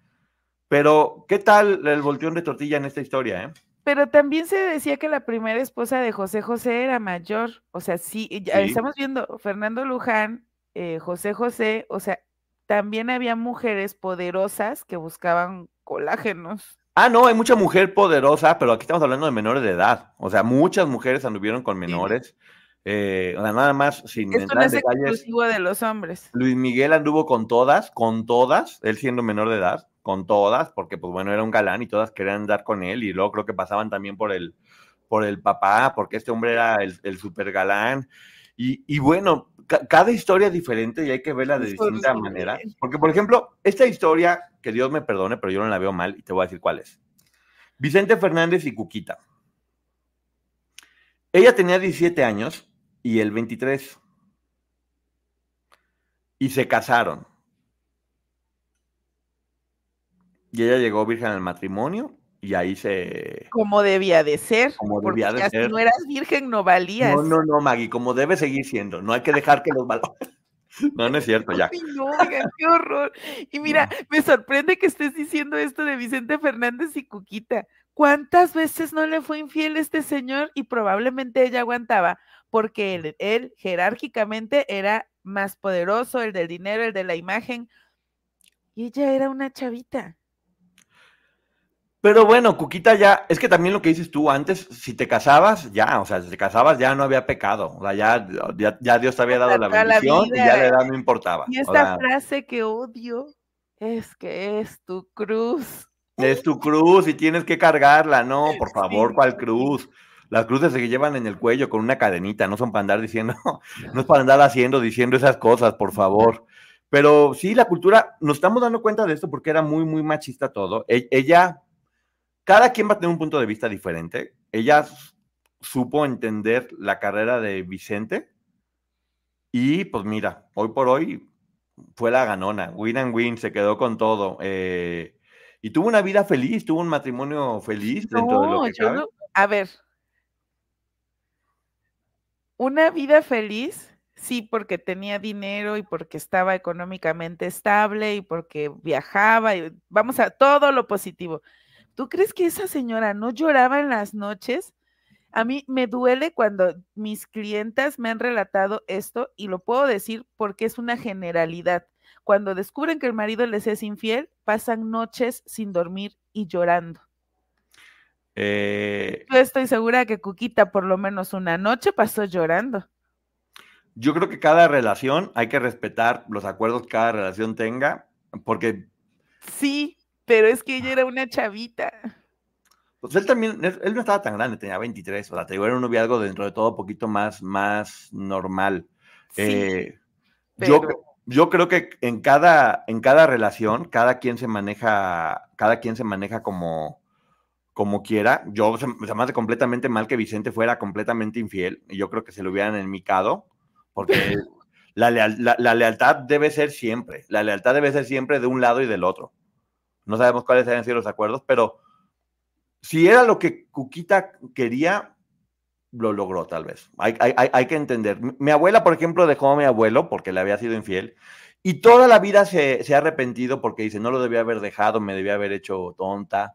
Pero, ¿qué tal el volteón de tortilla en esta historia? Eh? Pero también se decía que la primera esposa de José José era mayor. O sea, sí, estamos viendo Fernando Luján, eh, José José, o sea, también había mujeres poderosas que buscaban colágenos. Ah, no, hay mucha mujer poderosa, pero aquí estamos hablando de menores de edad. O sea, muchas mujeres anduvieron con menores. Eh, o sea, nada más sin Esto no es exclusivo de los hombres. Luis Miguel anduvo con todas, con todas, él siendo menor de edad, con todas, porque pues bueno, era un galán y todas querían andar con él y luego creo que pasaban también por el, por el papá, porque este hombre era el, el super galán. Y, y bueno, cada historia es diferente y hay que verla de distinta manera. Porque, por ejemplo, esta historia, que Dios me perdone, pero yo no la veo mal y te voy a decir cuál es. Vicente Fernández y Cuquita. Ella tenía 17 años y él 23. Y se casaron. Y ella llegó virgen al matrimonio y ahí se... Como debía de ser. Como debía de ser. Si no eras virgen, no valías. No, no, no, Maggie, como debe seguir siendo. No hay que dejar que los valores... No, no es cierto, ya. Ay, no, qué horror. Y mira, me sorprende que estés diciendo esto de Vicente Fernández y Cuquita. ¿Cuántas veces no le fue infiel este señor? Y probablemente ella aguantaba, porque él, él jerárquicamente era más poderoso, el del dinero, el de la imagen. Y ella era una chavita. Pero bueno, Cuquita ya, es que también lo que dices tú antes, si te casabas, ya, o sea, si te casabas ya no había pecado, o sea, ya, ya, Dios te había dado la bendición y ya la edad no importaba. Y esta frase que odio es que es tu cruz. Es tu cruz y tienes que cargarla, no, por favor, ¿cuál cruz? Las cruces se llevan en el cuello con una cadenita, no son para andar diciendo, no es para andar haciendo, diciendo esas cosas, por favor. Pero sí, la cultura, nos estamos dando cuenta de esto porque era muy, muy machista todo. E, ella cada quien va a tener un punto de vista diferente. Ella supo entender la carrera de Vicente y pues mira, hoy por hoy fue la ganona, win and win, se quedó con todo. Eh, y tuvo una vida feliz, tuvo un matrimonio feliz dentro de lo que cabe. a ver, una vida feliz, sí, porque tenía dinero y porque estaba económicamente estable y porque viajaba y vamos a todo lo positivo. ¿Tú crees que esa señora no lloraba en las noches? A mí me duele cuando mis clientas me han relatado esto y lo puedo decir porque es una generalidad. Cuando descubren que el marido les es infiel, pasan noches sin dormir y llorando. Eh, Yo estoy segura que Cuquita por lo menos una noche pasó llorando. Yo creo que cada relación hay que respetar los acuerdos que cada relación tenga, porque... Sí, pero es que ella era una chavita. Pues él también, él, no estaba tan grande, tenía 23, o sea, te digo, era un noviazgo dentro de todo un poquito más, más normal. Eh, yo, yo creo que en cada, en cada relación, cada quien se maneja, cada quien se maneja como, como quiera. Yo se, me hace completamente mal que Vicente fuera completamente infiel, y yo creo que se lo hubieran enmicado, porque la, la lealtad debe ser siempre, la lealtad debe ser siempre de un lado y del otro. No sabemos cuáles hayan sido los acuerdos, pero si era lo que Cuquita quería, lo logró tal vez. Hay, hay, que entender. Mi abuela, por ejemplo, dejó a mi abuelo porque le había sido infiel y toda la vida se, se ha arrepentido porque dice, no lo debía haber dejado, me debía haber hecho tonta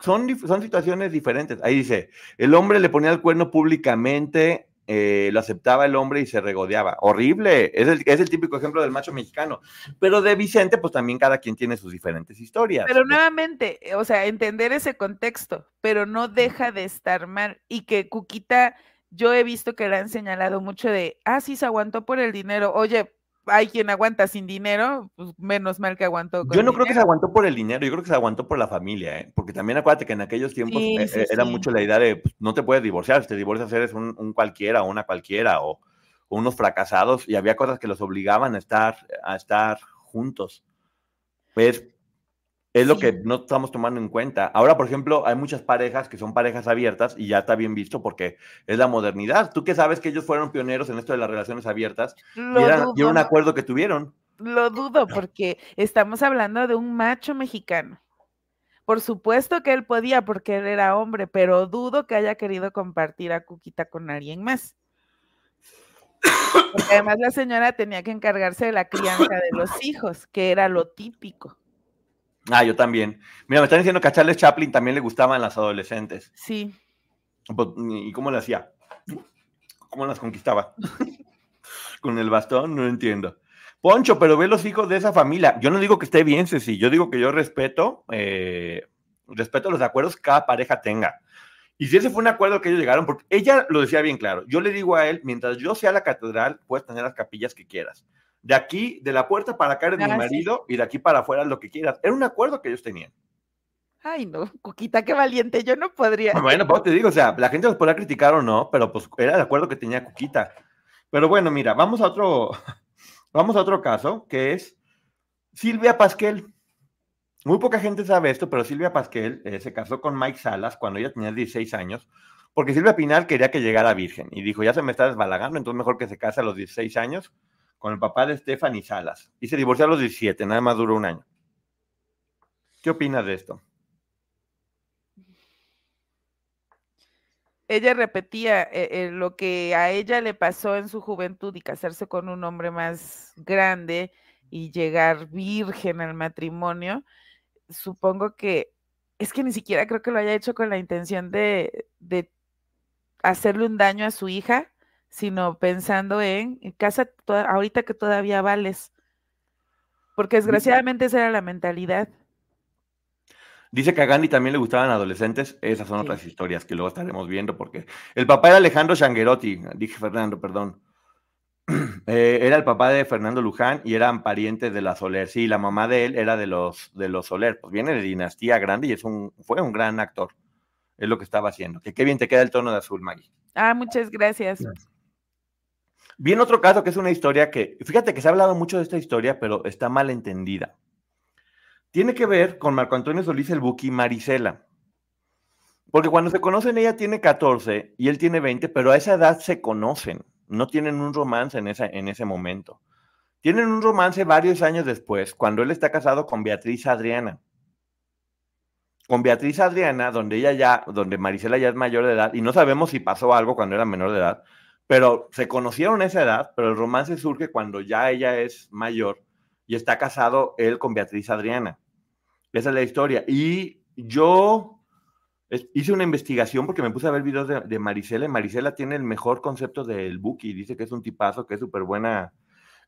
son, son situaciones diferentes. Ahí dice, el hombre le ponía el cuerno públicamente, eh, lo aceptaba el hombre y se regodeaba. Horrible, es el, es el típico ejemplo del macho mexicano. Pero de Vicente, pues también cada quien tiene sus diferentes historias. Pero nuevamente, o sea, entender ese contexto, pero no deja de estar mal. Y que Cuquita, yo he visto que le han señalado mucho de, ah, sí, se aguantó por el dinero. Oye, hay quien aguanta sin dinero, pues menos mal que aguantó. Con yo no creo que se aguantó por el dinero, yo creo que se aguantó por la familia, ¿eh? porque también acuérdate que en aquellos tiempos eh, eh, era mucho la idea de pues, no te puedes divorciar, si te divorcias eres un, cualquiera o una cualquiera o, unos fracasados y había cosas que los obligaban a estar, a estar juntos. Pues es lo que no estamos tomando en cuenta. Ahora, por ejemplo, hay muchas parejas que son parejas abiertas y ya está bien visto porque es la modernidad. Tú que sabes que ellos fueron pioneros en esto de las relaciones abiertas y era, un acuerdo que tuvieron. Lo dudo porque estamos hablando de un macho mexicano. Por supuesto que él podía porque él era hombre, pero dudo que haya querido compartir a Cuquita con alguien más. Porque además la señora tenía que encargarse de la crianza de los hijos, que era lo típico. Ah, yo también. Mira, me están diciendo que a Charles Chaplin también le gustaban las adolescentes. Sí. Pues, ¿Y cómo le hacía? ¿Cómo las conquistaba? Con el bastón, no entiendo. Poncho, pero ve los hijos de esa familia. Yo no digo que esté bien, Ceci. Yo digo que yo respeto, eh, respeto los acuerdos que cada pareja tenga. Y si ese fue un acuerdo que ellos llegaron, porque ella lo decía bien claro. Yo le digo a él, mientras yo sea la catedral, puedes tener las capillas que quieras de aquí, de la puerta para acá eres mi marido y de aquí para afuera lo que quieras. Era un acuerdo que ellos tenían. Ay, no, Coquita, qué valiente, yo no podría. Bueno, pues te digo, o sea, la gente los podrá criticar o no, pero pues era el acuerdo que tenía Coquita. Pero bueno, mira, vamos a otro, vamos a otro caso, que es Silvia Pasquel. Muy poca gente sabe esto, pero Silvia Pasquel eh, se casó con Mike Salas cuando ella tenía 16 años, porque Silvia Pinal quería que llegara virgen y dijo, ya se me está desbalagando, entonces mejor que se case a los 16 años con el papá de Stephanie Salas y se divorció a los 17, nada más duró un año. ¿Qué opinas de esto? Ella repetía eh, eh, lo que a ella le pasó en su juventud y casarse con un hombre más grande y llegar virgen al matrimonio. Supongo que es que ni siquiera creo que lo haya hecho con la intención de, de hacerle un daño a su hija, sino pensando en, casa ahorita que todavía vales. Porque desgraciadamente esa era la mentalidad. Dice que a Gandhi también le gustaban adolescentes. Esas son otras historias que luego estaremos viendo, porque el papá era Alejandro Shanguerotti, dije Fernando, perdón. Eh, era el papá de Fernando Luján y eran parientes de la Soler. Sí, la mamá de él era de los, de los Soler. Pues viene de dinastía grande y es un, fue un gran actor. Es lo que estaba haciendo. Que qué bien te queda el tono de azul, Maggie. Ah, muchas gracias. Bien, otro caso que es una historia que, fíjate que se ha hablado mucho de esta historia, pero está mal entendida. Tiene que ver con Marco Antonio Solís el Buki Marisela. Porque cuando se conocen, ella tiene 14 y él tiene 20, pero a esa edad se conocen, no tienen un romance en, esa, en ese momento. Tienen un romance varios años después, cuando él está casado con Beatriz Adriana. Con Beatriz Adriana, donde ella ya, donde Marisela ya es mayor de edad, y no sabemos si pasó algo cuando era menor de edad, pero se conocieron a esa edad, pero el romance surge cuando ya ella es mayor y está casado él con Beatriz Adriana. Esa es la historia. Y yo hice una investigación porque me puse a ver videos de, Marisela y Marisela tiene el mejor concepto del Buki. Dice que es un tipazo, que es súper buena,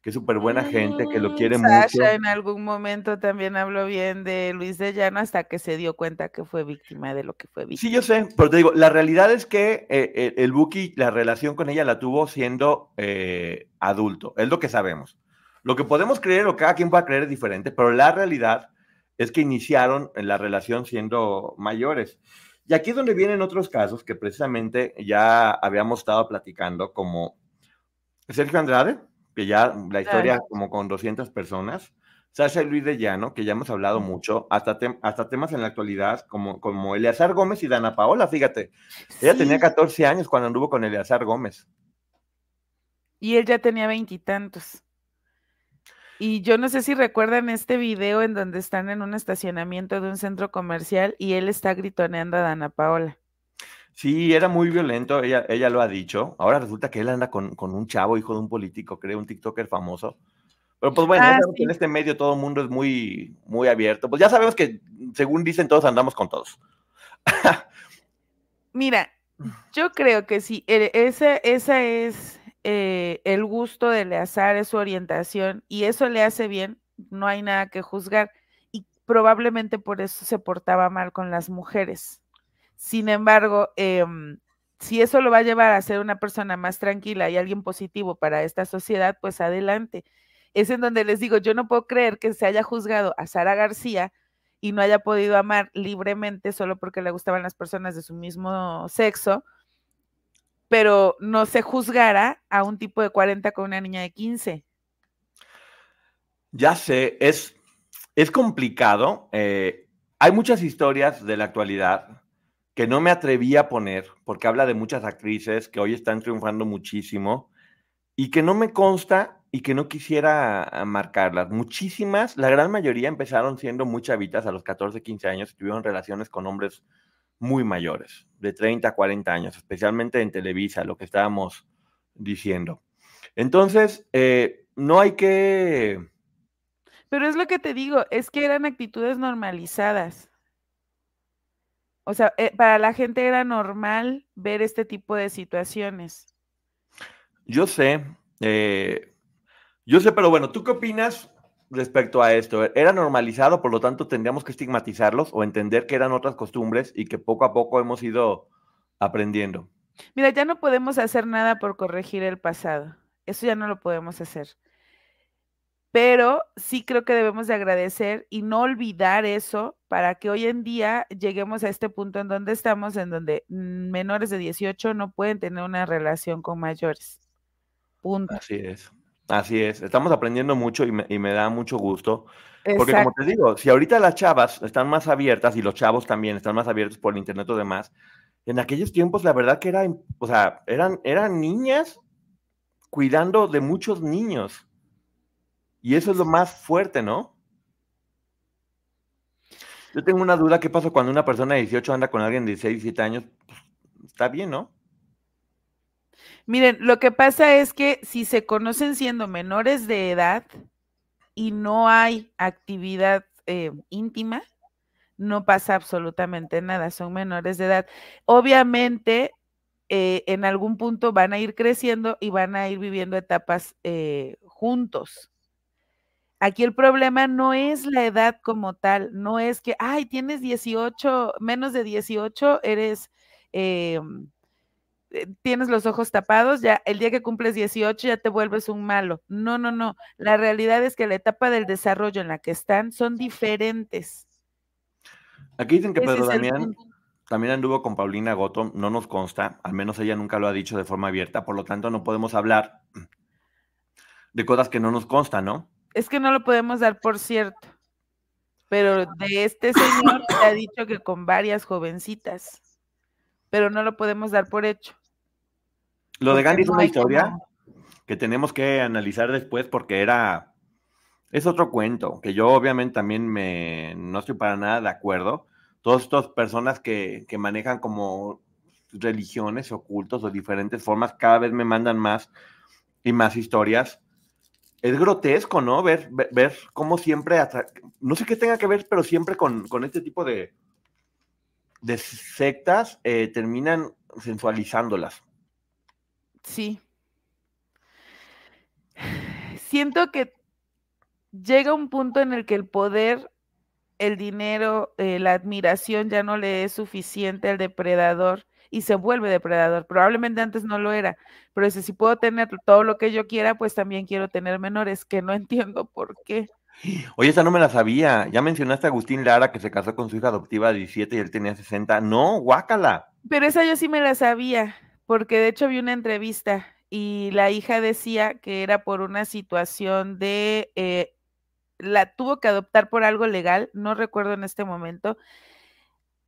que es súper buena gente, que lo mm, quiere mucho. en algún momento también habló bien de Luis de Llano hasta que se dio cuenta que fue víctima de lo que fue víctima. Sí, yo sé, pero te digo, la realidad es que eh, el Buki, la relación con ella la tuvo siendo eh, adulto, es lo que sabemos. Lo que podemos creer o cada quien pueda creer es diferente, pero la realidad es que iniciaron la relación siendo mayores. Y aquí es donde vienen otros casos que precisamente ya habíamos estado platicando, como Sergio Andrade, que ya la historia como con 200 personas, Sasha Luis de Llano, que ya hemos hablado mucho, hasta, hasta temas en la actualidad, como, como Eleazar Gómez y Dana Paola, fíjate. Ella tenía 14 años cuando anduvo con Eleazar Gómez. Y él ya tenía veintitantos. Y yo no sé si recuerdan este video en donde están en un estacionamiento de un centro comercial y él está gritoneando a Dana Paola. Sí, era muy violento, ella, ella lo ha dicho. Ahora resulta que él anda con, un chavo, hijo de un político, creo, un TikToker famoso. Pero pues bueno, ah, en este medio todo el mundo es muy, muy abierto. Pues ya sabemos que, según dicen todos, andamos con todos. Mira, yo creo que sí, e, esa, esa es eh, el gusto de Eleazar, es su orientación, y eso le hace bien, no hay nada que juzgar. Y probablemente por eso se portaba mal con las mujeres. Sin embargo, em, si eso lo va a llevar a ser una persona más tranquila y alguien positivo para esta sociedad, pues adelante. Es en donde les digo, yo no puedo creer que se haya juzgado a Sara García y no haya podido amar libremente solo porque le gustaban las personas de su mismo sexo, pero no se juzgara a un tipo de 40 con una niña de 15. Ya sé, es, es complicado. Eh, hay muchas historias de la actualidad que no me atreví a poner porque habla de muchas actrices que hoy están triunfando muchísimo y que no me consta y que no quisiera marcarlas. Muchísimas, la gran mayoría empezaron siendo muy chavitas a los 14, 15 años y tuvieron relaciones con hombres muy mayores, de 30 a 40 años, especialmente en Televisa, lo que estábamos diciendo. Entonces, eh, no hay que... Pero es lo que te digo, es que eran actitudes normalizadas. O sea, eh, para la gente era normal ver este tipo de situaciones. Yo sé, eh, yo sé, pero bueno, ¿tú qué opinas respecto a esto? ¿Era normalizado, por lo tanto tendríamos que estigmatizarlos o entender que eran otras costumbres y que poco a poco hemos ido aprendiendo? Mira, ya no podemos hacer nada por corregir el pasado. Eso ya no lo podemos hacer. Pero sí creo que debemos de agradecer y no olvidar eso para que hoy en día lleguemos a este punto en donde estamos, en donde menores de 18 no pueden tener una relación con mayores. Punto. Así es. Así es, estamos aprendiendo mucho y me, da mucho gusto. Porque como te digo, si ahorita las chavas están más abiertas y los chavos también están más abiertos por el internet o demás, en aquellos tiempos la verdad que era, o sea, eran, eran niñas cuidando de muchos niños. Y eso es lo más fuerte, ¿no? Yo tengo una duda, ¿qué pasa cuando una persona de 18 anda con alguien de 16, 17 años? Pues, está bien, ¿no? Miren, lo que pasa es que si se conocen siendo menores de edad y no hay actividad eh, íntima, no pasa absolutamente nada, son menores de edad. Obviamente, eh, en algún punto van a ir creciendo y van a ir viviendo etapas eh, juntos. Aquí el problema no es la edad como tal, no es que, ay, tienes 18, menos de 18, eres em, eh, tienes los ojos tapados, ya el día que cumples 18 ya te vuelves un malo. No, no, no. La realidad es que la etapa del desarrollo en la que están son diferentes. Aquí dicen que Pedro Damián también anduvo con Paulina Goto, no nos consta, al menos ella nunca lo ha dicho de forma abierta, por lo tanto no podemos hablar de cosas que no nos constan, ¿no? Es que no lo podemos dar por cierto, pero de este señor se ha dicho que con varias jovencitas. pero no lo podemos dar por hecho. Lo de Gandhi es una historia que tenemos que analizar después porque era, es otro cuento, que yo obviamente también me, no estoy para nada de acuerdo. Todas estas personas que, que manejan como religiones ocultos o diferentes formas cada vez me mandan más y más historias. Es grotesco, ¿no? Ver, ver, cómo siempre, no sé qué tenga que ver, pero siempre con, este tipo de, de sectas eh, terminan sensualizándolas. Sí. Siento que llega un punto en el que el poder, el dinero, eh, la admiración ya no le es suficiente al depredador y se vuelve depredador. Probablemente antes no lo era, pero dice, si puedo tener todo lo que yo quiera, pues también quiero tener menores, que no entiendo por qué. Oye, esa no me la sabía. Ya mencionaste a Agustín Lara que se casó con su hija adoptiva de 17 y él tenía 60. No, guácala. Pero esa yo sí me la sabía, porque de hecho vi una entrevista y la hija decía que era por una situación de, eh, la tuvo que adoptar por algo legal, no recuerdo en este momento,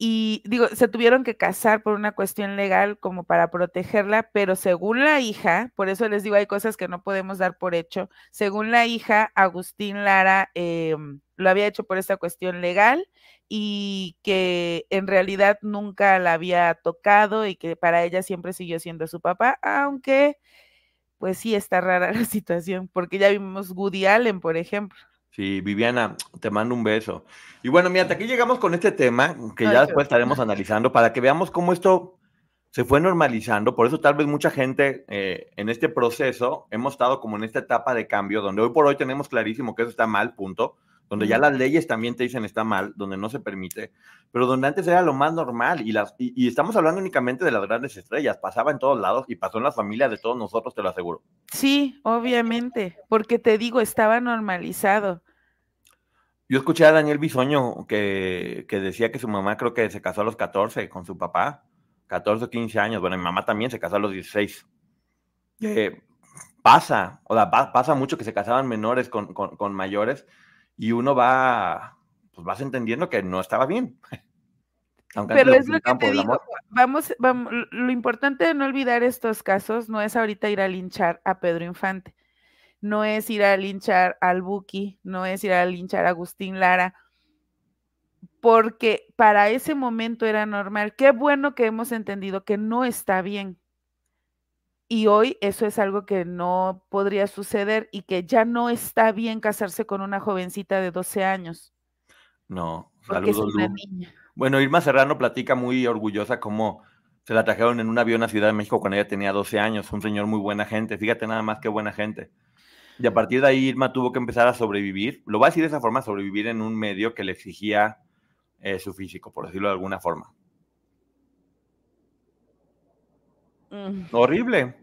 y digo, se tuvieron que casar por una cuestión legal como para protegerla, pero según la hija, por eso les digo, hay cosas que no podemos dar por hecho, según la hija, Agustín Lara em, lo había hecho por esta cuestión legal y que en realidad nunca la había tocado y que para ella siempre siguió siendo su papá, aunque pues sí está rara la situación, porque ya vimos Woody Allen, por ejemplo. Sí, Viviana, te mando un beso. Y bueno, mira, hasta aquí llegamos con este tema, que ya después estaremos analizando, para que veamos cómo esto se fue normalizando. Por eso tal vez mucha gente eh, en este proceso hemos estado como en esta etapa de cambio, donde hoy por hoy tenemos clarísimo que eso está mal, punto. Donde ya las leyes también te dicen está mal, donde no se permite, pero donde antes era lo más normal. Y, las, y estamos hablando únicamente de las grandes estrellas, pasaba en todos lados y pasó en las familias de todos nosotros, te lo aseguro. Sí, obviamente, porque te digo, estaba normalizado. Yo escuché a Daniel Bisoño que, decía que su mamá creo que se casó a los 14 con su papá, 14 o 15 años. Bueno, mi mamá también se casó a los 16. pasa, o sea, pasa mucho que se casaban menores con, mayores y uno va, pues vas entendiendo que no estaba bien. Pero es lo que te digo, vamos, vamos, lo importante de no olvidar estos casos no es ahorita ir a linchar a Pedro Infante, no es ir a linchar al Buki, no es ir a linchar a Agustín Lara, porque para ese momento era normal. Qué bueno que hemos entendido que no está bien. Y hoy eso es algo que no podría suceder y que ya no está bien casarse con una jovencita de 12 años. No, saludos. Bueno, Irma Serrano platica muy orgullosa cómo se la trajeron en un avión a Ciudad de México cuando ella tenía 12 años. Un señor muy buena gente. Fíjate nada más qué buena gente. Y a partir de ahí Irma tuvo que empezar a sobrevivir. Lo voy a decir de esa forma, sobrevivir en un medio que le exigía eh, su físico, por decirlo de alguna forma. Mm. Horrible.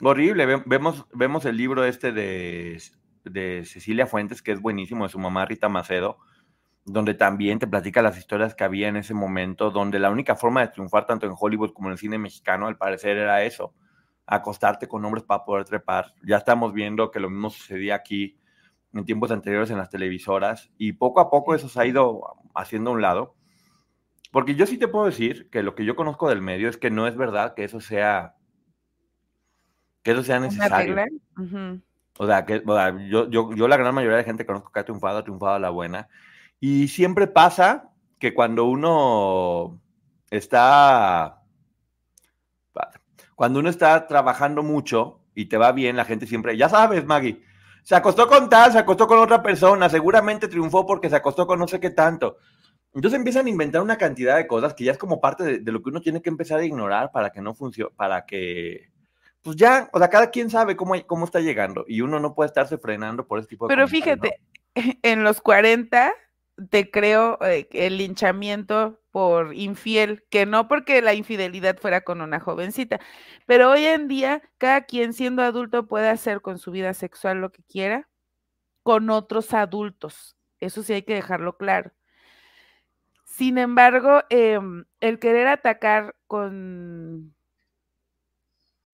Horrible. Vemos, vemos el libro este de, de Cecilia Fuentes, que es buenísimo, de su mamá Rita Macedo donde también te platica las historias que había en ese momento, donde la única forma de triunfar tanto en Hollywood como en el cine mexicano, al parecer, era eso, acostarte con hombres para poder trepar. Ya estamos viendo que lo mismo sucedía aquí en tiempos anteriores en las televisoras y poco a poco eso se ha ido haciendo a un lado. Porque yo sí te puedo decir que lo que yo conozco del medio es que no es verdad que eso sea que eso sea necesario. O sea, que yo, yo, yo la gran mayoría de gente que conozco que ha triunfado, ha triunfado a la buena. Y siempre pasa que cuando uno está, cuando uno está trabajando mucho y te va bien, la gente siempre, ya sabes, Maggie, se acostó con tal, se acostó con otra persona, seguramente triunfó porque se acostó con no sé qué tanto. Entonces empiezan a inventar una cantidad de cosas que ya es como parte de, lo que uno tiene que empezar a ignorar para que no funcione, para que, pues ya, o sea, cada quien sabe cómo, cómo está llegando y uno no puede estarse frenando por ese tipo de Pero fíjate, en los 40 te creo eh, el linchamiento por infiel, que no porque la infidelidad fuera con una jovencita, pero hoy en día cada quien siendo adulto puede hacer con su vida sexual lo que quiera con otros adultos. Eso sí hay que dejarlo claro. Sin embargo, em, el querer atacar con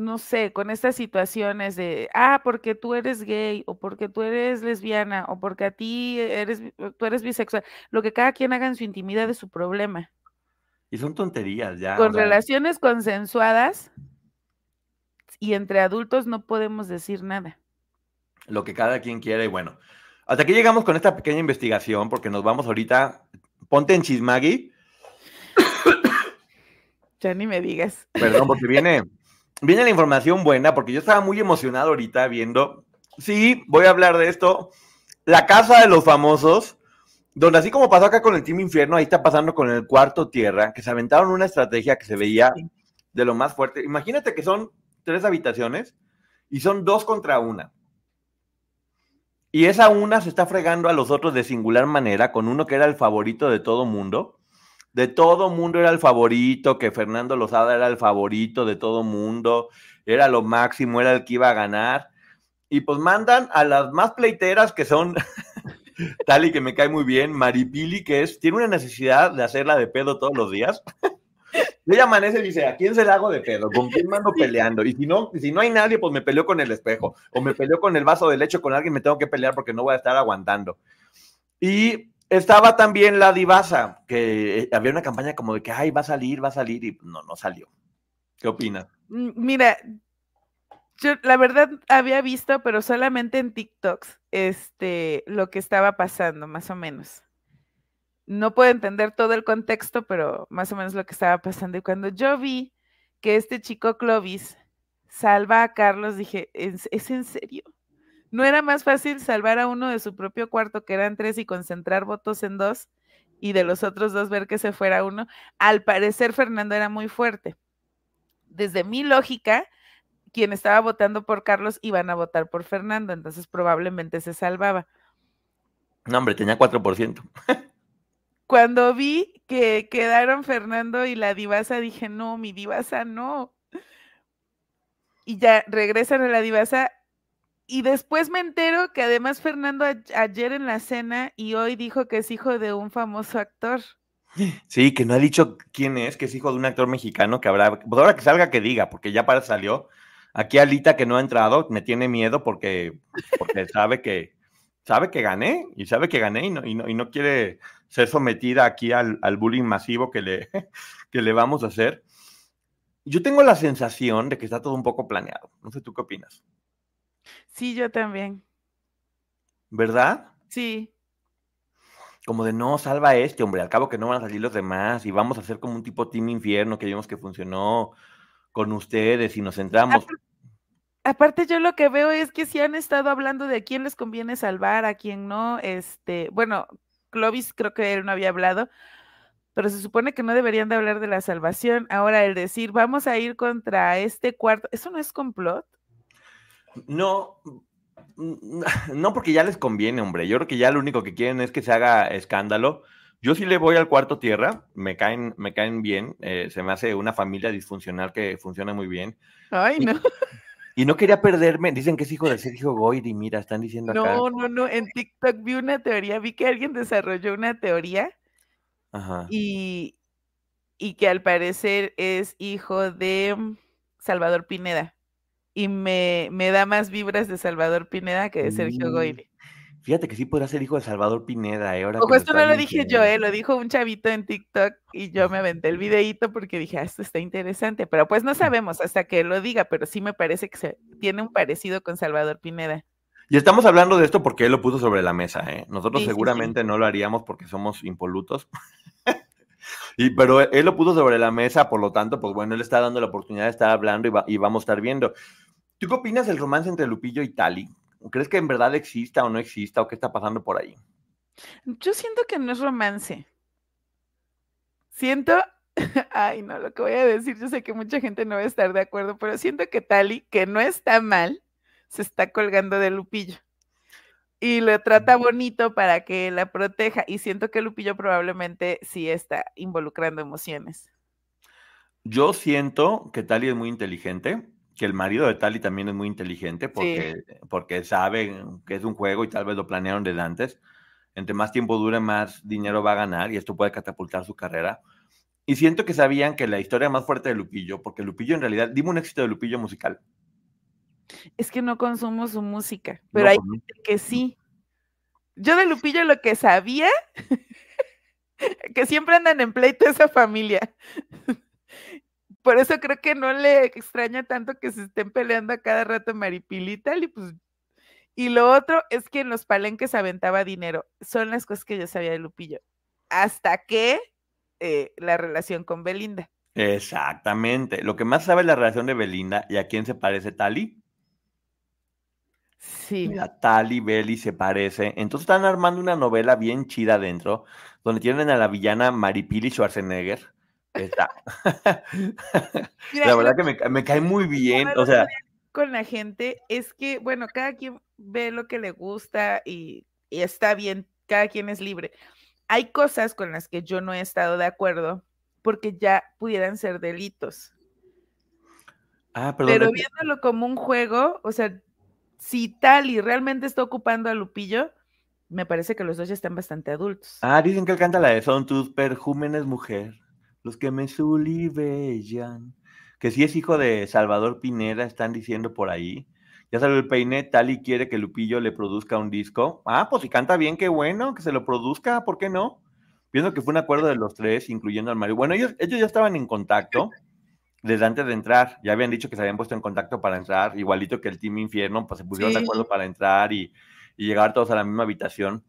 no sé, con estas situaciones de, ah, porque tú eres gay o porque tú eres lesbiana o porque a ti eres, tú eres bisexual, lo que cada quien haga en su intimidad es su problema. Y son tonterías ya. Con relaciones consensuadas y entre adultos no podemos decir nada. Lo que cada quien quiera y bueno. Hasta aquí llegamos con esta pequeña investigación porque nos vamos ahorita, ponte en chismagui. Ya ni me digas. Perdón, porque viene viene la información buena, porque yo estaba muy emocionado ahorita viendo. Sí, voy a hablar de esto. La casa de los famosos, donde así como pasó acá con el Team Infierno, ahí está pasando con el Cuarto Tierra, que se aventaron una estrategia que se veía de lo más fuerte. Imagínate que son tres habitaciones y son dos contra una. Y esa una se está fregando a los otros de singular manera, con uno que era el favorito de todo mundo de todo mundo era el favorito, que Fernando Lozada era el favorito de todo mundo, era lo máximo, era el que iba a ganar. Y pues mandan a las más pleiteras que son tal y que me cae muy bien, Maripili, que es, tiene una necesidad de hacerla de pedo todos los días. ella amanece y dice, ¿a quién se la hago de pedo? ¿Con quién mando peleando? Y si no, si no hay nadie, pues me peleo con el espejo. O me peleo con el vaso de leche con alguien, me tengo que pelear porque no voy a estar aguantando. Y estaba también la divasa, que había una campaña como de que, ay, va a salir, va a salir, y no, no salió. ¿Qué opinas? Mira, yo la verdad había visto, pero solamente en TikToks, este, lo que estaba pasando, más o menos. No puedo entender todo el contexto, pero más o menos lo que estaba pasando. Y cuando yo vi que este chico Clovis salva a Carlos, dije, ¿es en serio? ¿No era más fácil salvar a uno de su propio cuarto, que eran tres, y concentrar votos en dos, y de los otros dos ver que se fuera uno? Al parecer, Fernando era muy fuerte. Desde mi lógica, quien estaba votando por Carlos iban a votar por Fernando, entonces probablemente se salvaba. No, hombre, tenía 4%. Cuando vi que quedaron Fernando y la divasa, dije, no, mi divasa no. Y ya regresan a la divasa y después me entero que además Fernando ayer en la cena y hoy dijo que es hijo de un famoso actor. Sí, que no ha dicho quién es, que es hijo de un actor mexicano que habrá, pues ahora que salga que diga, porque ya para salió. Aquí Alita que no ha entrado me tiene miedo porque, porque sabe que sabe que gané y sabe que gané y no, y no, y no quiere ser sometida aquí al, al, bullying masivo que le, que le vamos a hacer. Yo tengo la sensación de que está todo un poco planeado. No sé tú qué opinas. Sí, yo también. ¿Verdad? Sí. Como de no, salva a este, hombre, al cabo que no van a salir los demás y vamos a hacer como un tipo Team Infierno que vimos que funcionó con ustedes y nos centramos. Aparte, yo lo que veo es que si han estado hablando de a quién les conviene salvar, a quién no, este, bueno, Clovis creo que él no había hablado, pero se supone que no deberían de hablar de la salvación. Ahora, el decir, vamos a ir contra este cuarto, ¿eso no es complot? No, no porque ya les conviene, hombre. Yo creo que ya lo único que quieren es que se haga escándalo. Yo sí le voy al cuarto tierra, me caen, me caen bien, eh, se me hace una familia disfuncional que funciona muy bien. Ay, no. Y, no quería perderme, dicen que es hijo de Sergio Goyri, mira, están diciendo acá. No, no, no, en TikTok vi una teoría, vi que alguien desarrolló una teoría Ajá. Y, y que al parecer es hijo de Salvador Pineda y me, me, da más vibras de Salvador Pineda que de Sergio mm, Goyri. Fíjate que sí podrá ser hijo de Salvador Pineda. Eh, ahora esto no lo dije yo, eh, lo dijo un chavito en TikTok y yo me aventé el videíto porque dije, ah, esto está interesante, pero pues no sabemos hasta que lo diga, pero sí me parece que se, tiene un parecido con Salvador Pineda. Y estamos hablando de esto porque él lo puso sobre la mesa. ¿eh? Nosotros seguramente no lo haríamos porque somos impolutos. y, pero él lo puso sobre la mesa, por lo tanto, pues bueno, él está dando la oportunidad de estar hablando y, y vamos a estar viendo. ¿Tú qué opinas del romance entre Lupillo y Tali? ¿Crees que en verdad exista o no exista o qué está pasando por ahí? Yo siento que no es romance. Siento, Ay, no, lo que voy a decir, yo sé que mucha gente no va a estar de acuerdo, pero siento que Tali, que no está mal, se está colgando de Lupillo. Y lo trata bonito para que la proteja. Y siento que Lupillo probablemente sí está involucrando emociones. Yo siento que Tali es muy inteligente, que el marido de Tali también es muy inteligente porque, porque sabe que es un juego y tal vez lo planearon desde antes. Entre más tiempo dure, más dinero va a ganar y esto puede catapultar su carrera. Y siento que sabían que la historia más fuerte de Lupillo, porque Lupillo en realidad, dime un éxito de Lupillo musical. Es que no consumo su música, pero hay pues gente que sí. Yo de Lupillo lo que sabía, que siempre andan en pleito esa familia. Por eso creo que no le extraña tanto que se estén peleando a cada rato Maripilita y pues y lo otro es que en los palenques aventaba dinero. Son las cosas que yo sabía de Lupillo. Hasta que eh, la relación con Belinda. Exactamente. Lo que más sabe la relación de Belinda y a quién se parece Tali. Sí. Mira, Tali, Beli se parece. Entonces están armando una novela bien chida adentro, donde tienen a la villana Maripili Schwarzenegger. Está. la verdad que me, cae muy bien. O sea. Con la gente es que, bueno, cada quien ve lo que le gusta y está bien, cada quien es libre hay cosas con las que yo no he estado de acuerdo porque ya pudieran ser delitos. Ah, pero viéndolo como un juego, o sea, si Tali realmente está ocupando a Lupillo, me parece que los dos ya están bastante adultos. Ah, dicen que él canta la de Son tus perjúmenes, mujer, los que me sulibellan. Que si es hijo de Salvador Pineda, están diciendo por ahí. Ya salió el peine, Tali quiere que Lupillo le produzca un disco. Ah, pues si canta bien, qué bueno, que se lo produzca, ¿por qué no? Viendo que fue un acuerdo de los tres, incluyendo al Mario. Bueno, ellos, ellos ya estaban en contacto desde antes de entrar. Ya habían dicho que se habían puesto en contacto para entrar, igualito que el Team Infierno, pues se pusieron de acuerdo para entrar y, y, llegar todos a la misma habitación.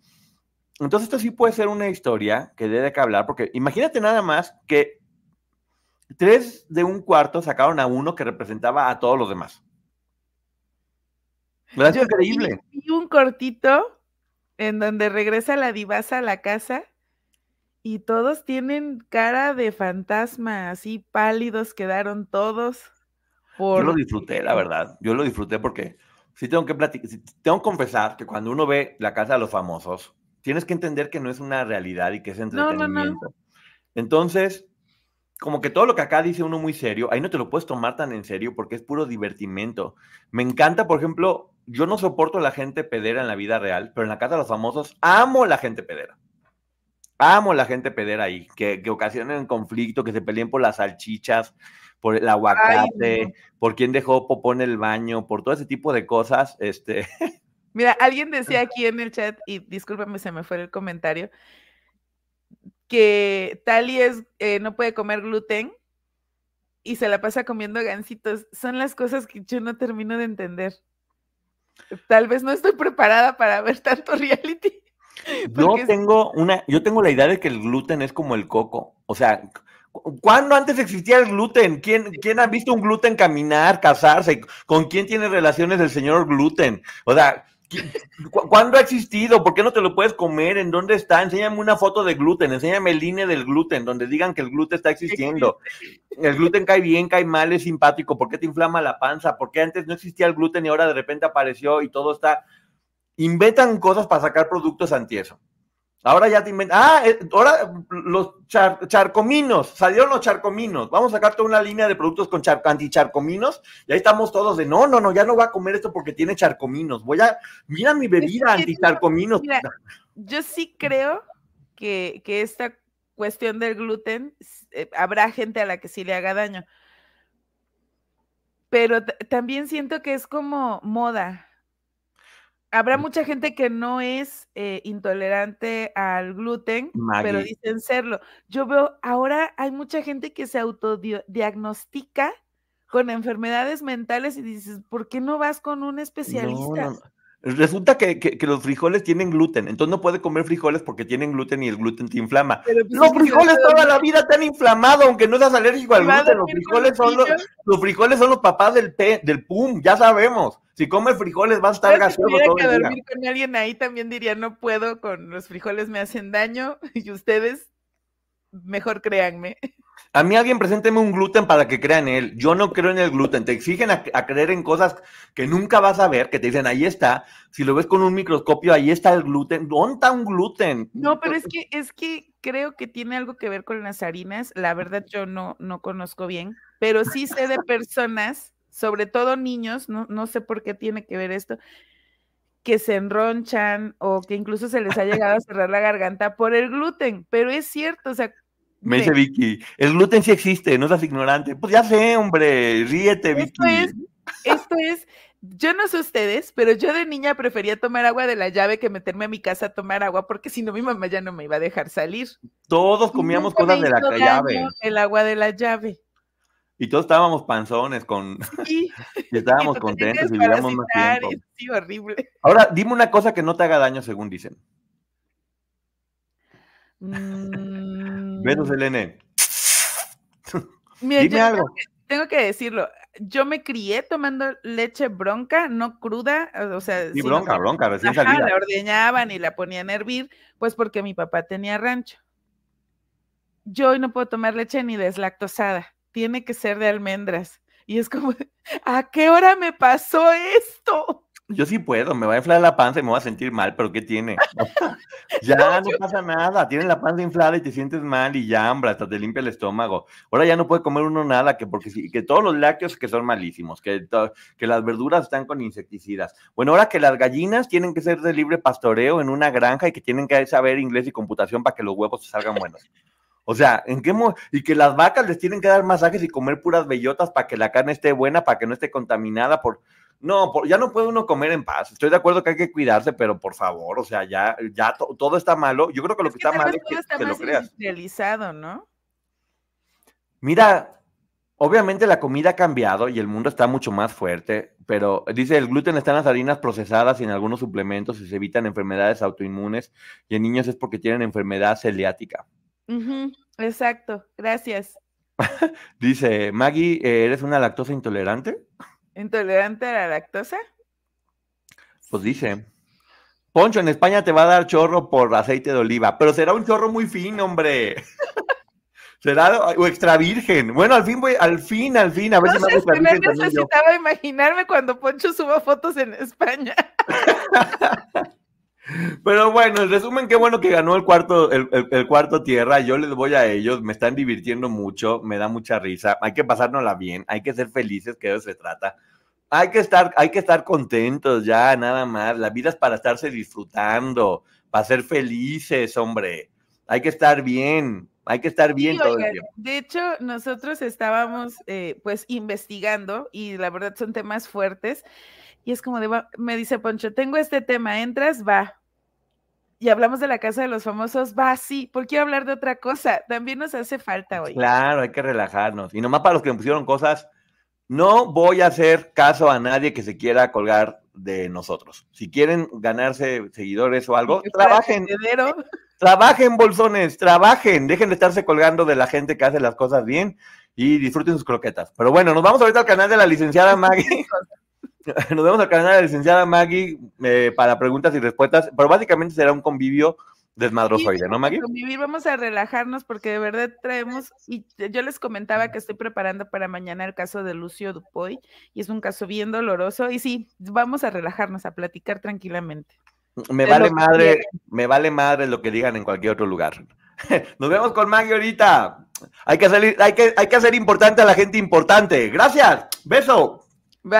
Entonces, esto sí puede ser una historia que debe que hablar, porque imagínate nada más que tres de un cuarto sacaron a uno que representaba a todos los demás. Es increíble. Y un cortito en donde regresa la divasa a la casa y todos tienen cara de fantasma, así pálidos quedaron todos. Yo lo disfruté, la verdad. Yo lo disfruté porque sí tengo que platicar, tengo que confesar que cuando uno ve la casa de los famosos, tienes que entender que no es una realidad y que es entretenimiento. Entonces, como que todo lo que acá dice uno muy serio, ahí no te lo puedes tomar tan en serio porque es puro divertimento. Me encanta, por ejemplo, yo no soporto a la gente pedera en la vida real, pero en la casa de los famosos amo la gente pedera. Amo la gente pedera ahí, que, que ocasionen conflicto, que se peleen por las salchichas, por el aguacate, por quién dejó popó en el baño, por todo ese tipo de cosas. Este. Mira, alguien decía aquí en el chat, y discúlpame, se me fue el comentario, que Tali es, eh, no puede comer gluten y se la pasa comiendo gancitos. Son las cosas que yo no termino de entender. Tal vez no estoy preparada para ver tanto reality. Yo tengo una, yo tengo la idea de que el gluten es como el coco. O sea, ¿cuándo antes existía el gluten? ¿Quién, ¿Quién ha visto un gluten caminar, casarse? ¿Con quién tiene relaciones el señor gluten? O sea, ¿Cuándo ha existido? ¿Por qué no te lo puedes comer? ¿En dónde está? Enséñame una foto de gluten, enséñame el línea del gluten, donde digan que el gluten está existiendo. El gluten cae bien, cae mal, es simpático. ¿Por qué te inflama la panza? ¿Por qué antes no existía el gluten y ahora de repente apareció y todo está... Inventan cosas para sacar productos anti eso. Ahora ya te inventan. Ah, eh, ahora los charcominos, salieron los charcominos. Vamos a sacar toda una línea de productos con char anticharcominos. Y ahí estamos todos de no, no, no, ya no va a comer esto porque tiene charcominos. Voy a. Mira mi bebida anticharcominos. Mira, yo sí creo que, que esta cuestión del gluten, eh, habrá gente a la que sí le haga daño. Pero también siento que es como moda habrá mucha gente que no es eh, intolerante al gluten, pero dicen serlo. Yo veo, ahora hay mucha gente que se autodiagnostica con enfermedades mentales y dices, ¿por qué no vas con un especialista? Resulta que, los frijoles tienen gluten, entonces no puede comer frijoles porque tienen gluten y el gluten te inflama. Pues, los frijoles toda la vida te han inflamado, aunque no seas alérgico al gluten. Los frijoles, son los, los, frijoles son los papás del, del PUM, ya sabemos. Si comes frijoles vas a estar gaseoso todo que dormir con alguien ahí también diría, no puedo, con los frijoles me hacen daño y ustedes mejor créanme. A mí alguien presénteme un gluten para que crea en él. Yo no creo en el gluten. Te exigen a, creer en cosas que nunca vas a ver, que te dicen, ahí está. Si lo ves con un microscopio, ahí está el gluten. ¿Dónde está un gluten? No, pero es que, es que creo que tiene algo que ver con las harinas. La verdad, yo no, no conozco bien, pero sí sé de personas, sobre todo niños, no, no sé por qué tiene que ver esto, que se enronchan o que incluso se les ha llegado a cerrar la garganta por el gluten, pero es cierto, o sea, me dice Vicky, el gluten sí existe, no seas ignorante. Pues ya sé, hombre, ríete, Vicky. Esto es, esto es, yo no sé ustedes, pero yo de niña prefería tomar agua de la llave que meterme a mi casa a tomar agua, porque si no mi mamá ya no me iba a dejar salir. Todos comíamos cosas de la llave. El agua de la llave. Y todos estábamos panzones con y estábamos contentos y vivíamos más tiempo. Sí, horrible. Ahora, dime una cosa que no te haga daño, según dicen. Mm. Besos, Elene. Dime algo. Tengo que, decirlo. Yo me crié tomando leche bronca, no cruda, o sea. Sí, bronca, bronca, recién salida. La ordeñaban y la ponían a hervir, pues porque mi papá tenía rancho. Yo hoy no puedo tomar leche ni deslactosada, tiene que ser de almendras. Y es como, ¿a qué hora me pasó esto? Yo sí puedo, me va a inflar la panza y me voy a sentir mal, pero ¿qué tiene? ya no, pasa nada, tienes la panza inflada y te sientes mal y ya hambre, hasta te limpia el estómago. Ahora ya no puede comer uno nada, que porque que todos los lácteos que son malísimos, que, que las verduras están con insecticidas. Bueno, ahora que las gallinas tienen que ser de libre pastoreo en una granja y que tienen que saber inglés y computación para que los huevos salgan buenos. O sea, ¿en qué y que las vacas les tienen que dar masajes y comer puras bellotas para que la carne esté buena, para que no esté contaminada por no, ya no puede uno comer en paz. Estoy de acuerdo que hay que cuidarse, pero por favor, o sea, ya, ya todo está malo. Yo creo que lo que, está mal es que, que lo creas. Industrializado, ¿no? Mira, obviamente la comida ha cambiado y el mundo está mucho más fuerte, pero dice el gluten está en las harinas procesadas y en algunos suplementos y se evitan enfermedades autoinmunes y en niños es porque tienen enfermedad celiática. Exacto, gracias. dice Maggie, ¿eres una lactosa intolerante? ¿Intolerante a la lactosa? Pues dice. Poncho, en España te va a dar chorro por aceite de oliva, pero será un chorro muy fino, hombre. será o extra virgen. Bueno, al fin voy, al fin, al fin, a ver si me extra virgen. necesitaba imaginarme cuando Poncho suba fotos en España. Pero bueno, en resumen, qué bueno que ganó el cuarto, el, el, cuarto tierra. Yo les voy a ellos, me están divirtiendo mucho, me da mucha risa. Hay que pasárnosla bien, hay que ser felices, que de eso se trata. Hay que estar, hay que estar contentos ya, nada más. La vida es para estarse disfrutando, para ser felices, hombre. Hay que estar bien, hay que estar bien todo el tiempo. De hecho, nosotros estábamos eh, pues investigando y la verdad son temas fuertes. Y es como de, me dice Poncho, tengo este tema, entras, va, y hablamos de la casa de los famosos, va, sí, ¿por qué hablar de otra cosa? También nos hace falta hoy. Claro, hay que relajarnos. Y nomás para los que me pusieron cosas, no voy a hacer caso a nadie que se quiera colgar de nosotros. Si quieren ganarse seguidores o algo, trabajen. Trabajen, bolsones, trabajen. Dejen de estarse colgando de la gente que hace las cosas bien y disfruten sus croquetas. Pero bueno, nos vamos ahorita al canal de la licenciada Maggie. Nos vemos al canal de la licenciada Maggie eh, para preguntas y respuestas, pero básicamente será un convivio desmadrosoide, ¿no, Maggie? Convivir, vamos a relajarnos porque de verdad traemos, y yo les comentaba que estoy preparando para mañana el caso de Lucio Dupoy, y es un caso bien doloroso, y sí, vamos a relajarnos, a platicar tranquilamente. Me vale madre, me vale madre lo que digan en cualquier otro lugar. Nos vemos con Maggie ahorita. Hay que hacer, hay que, hay que hacer importante a la gente importante. Gracias. Beso. Bye.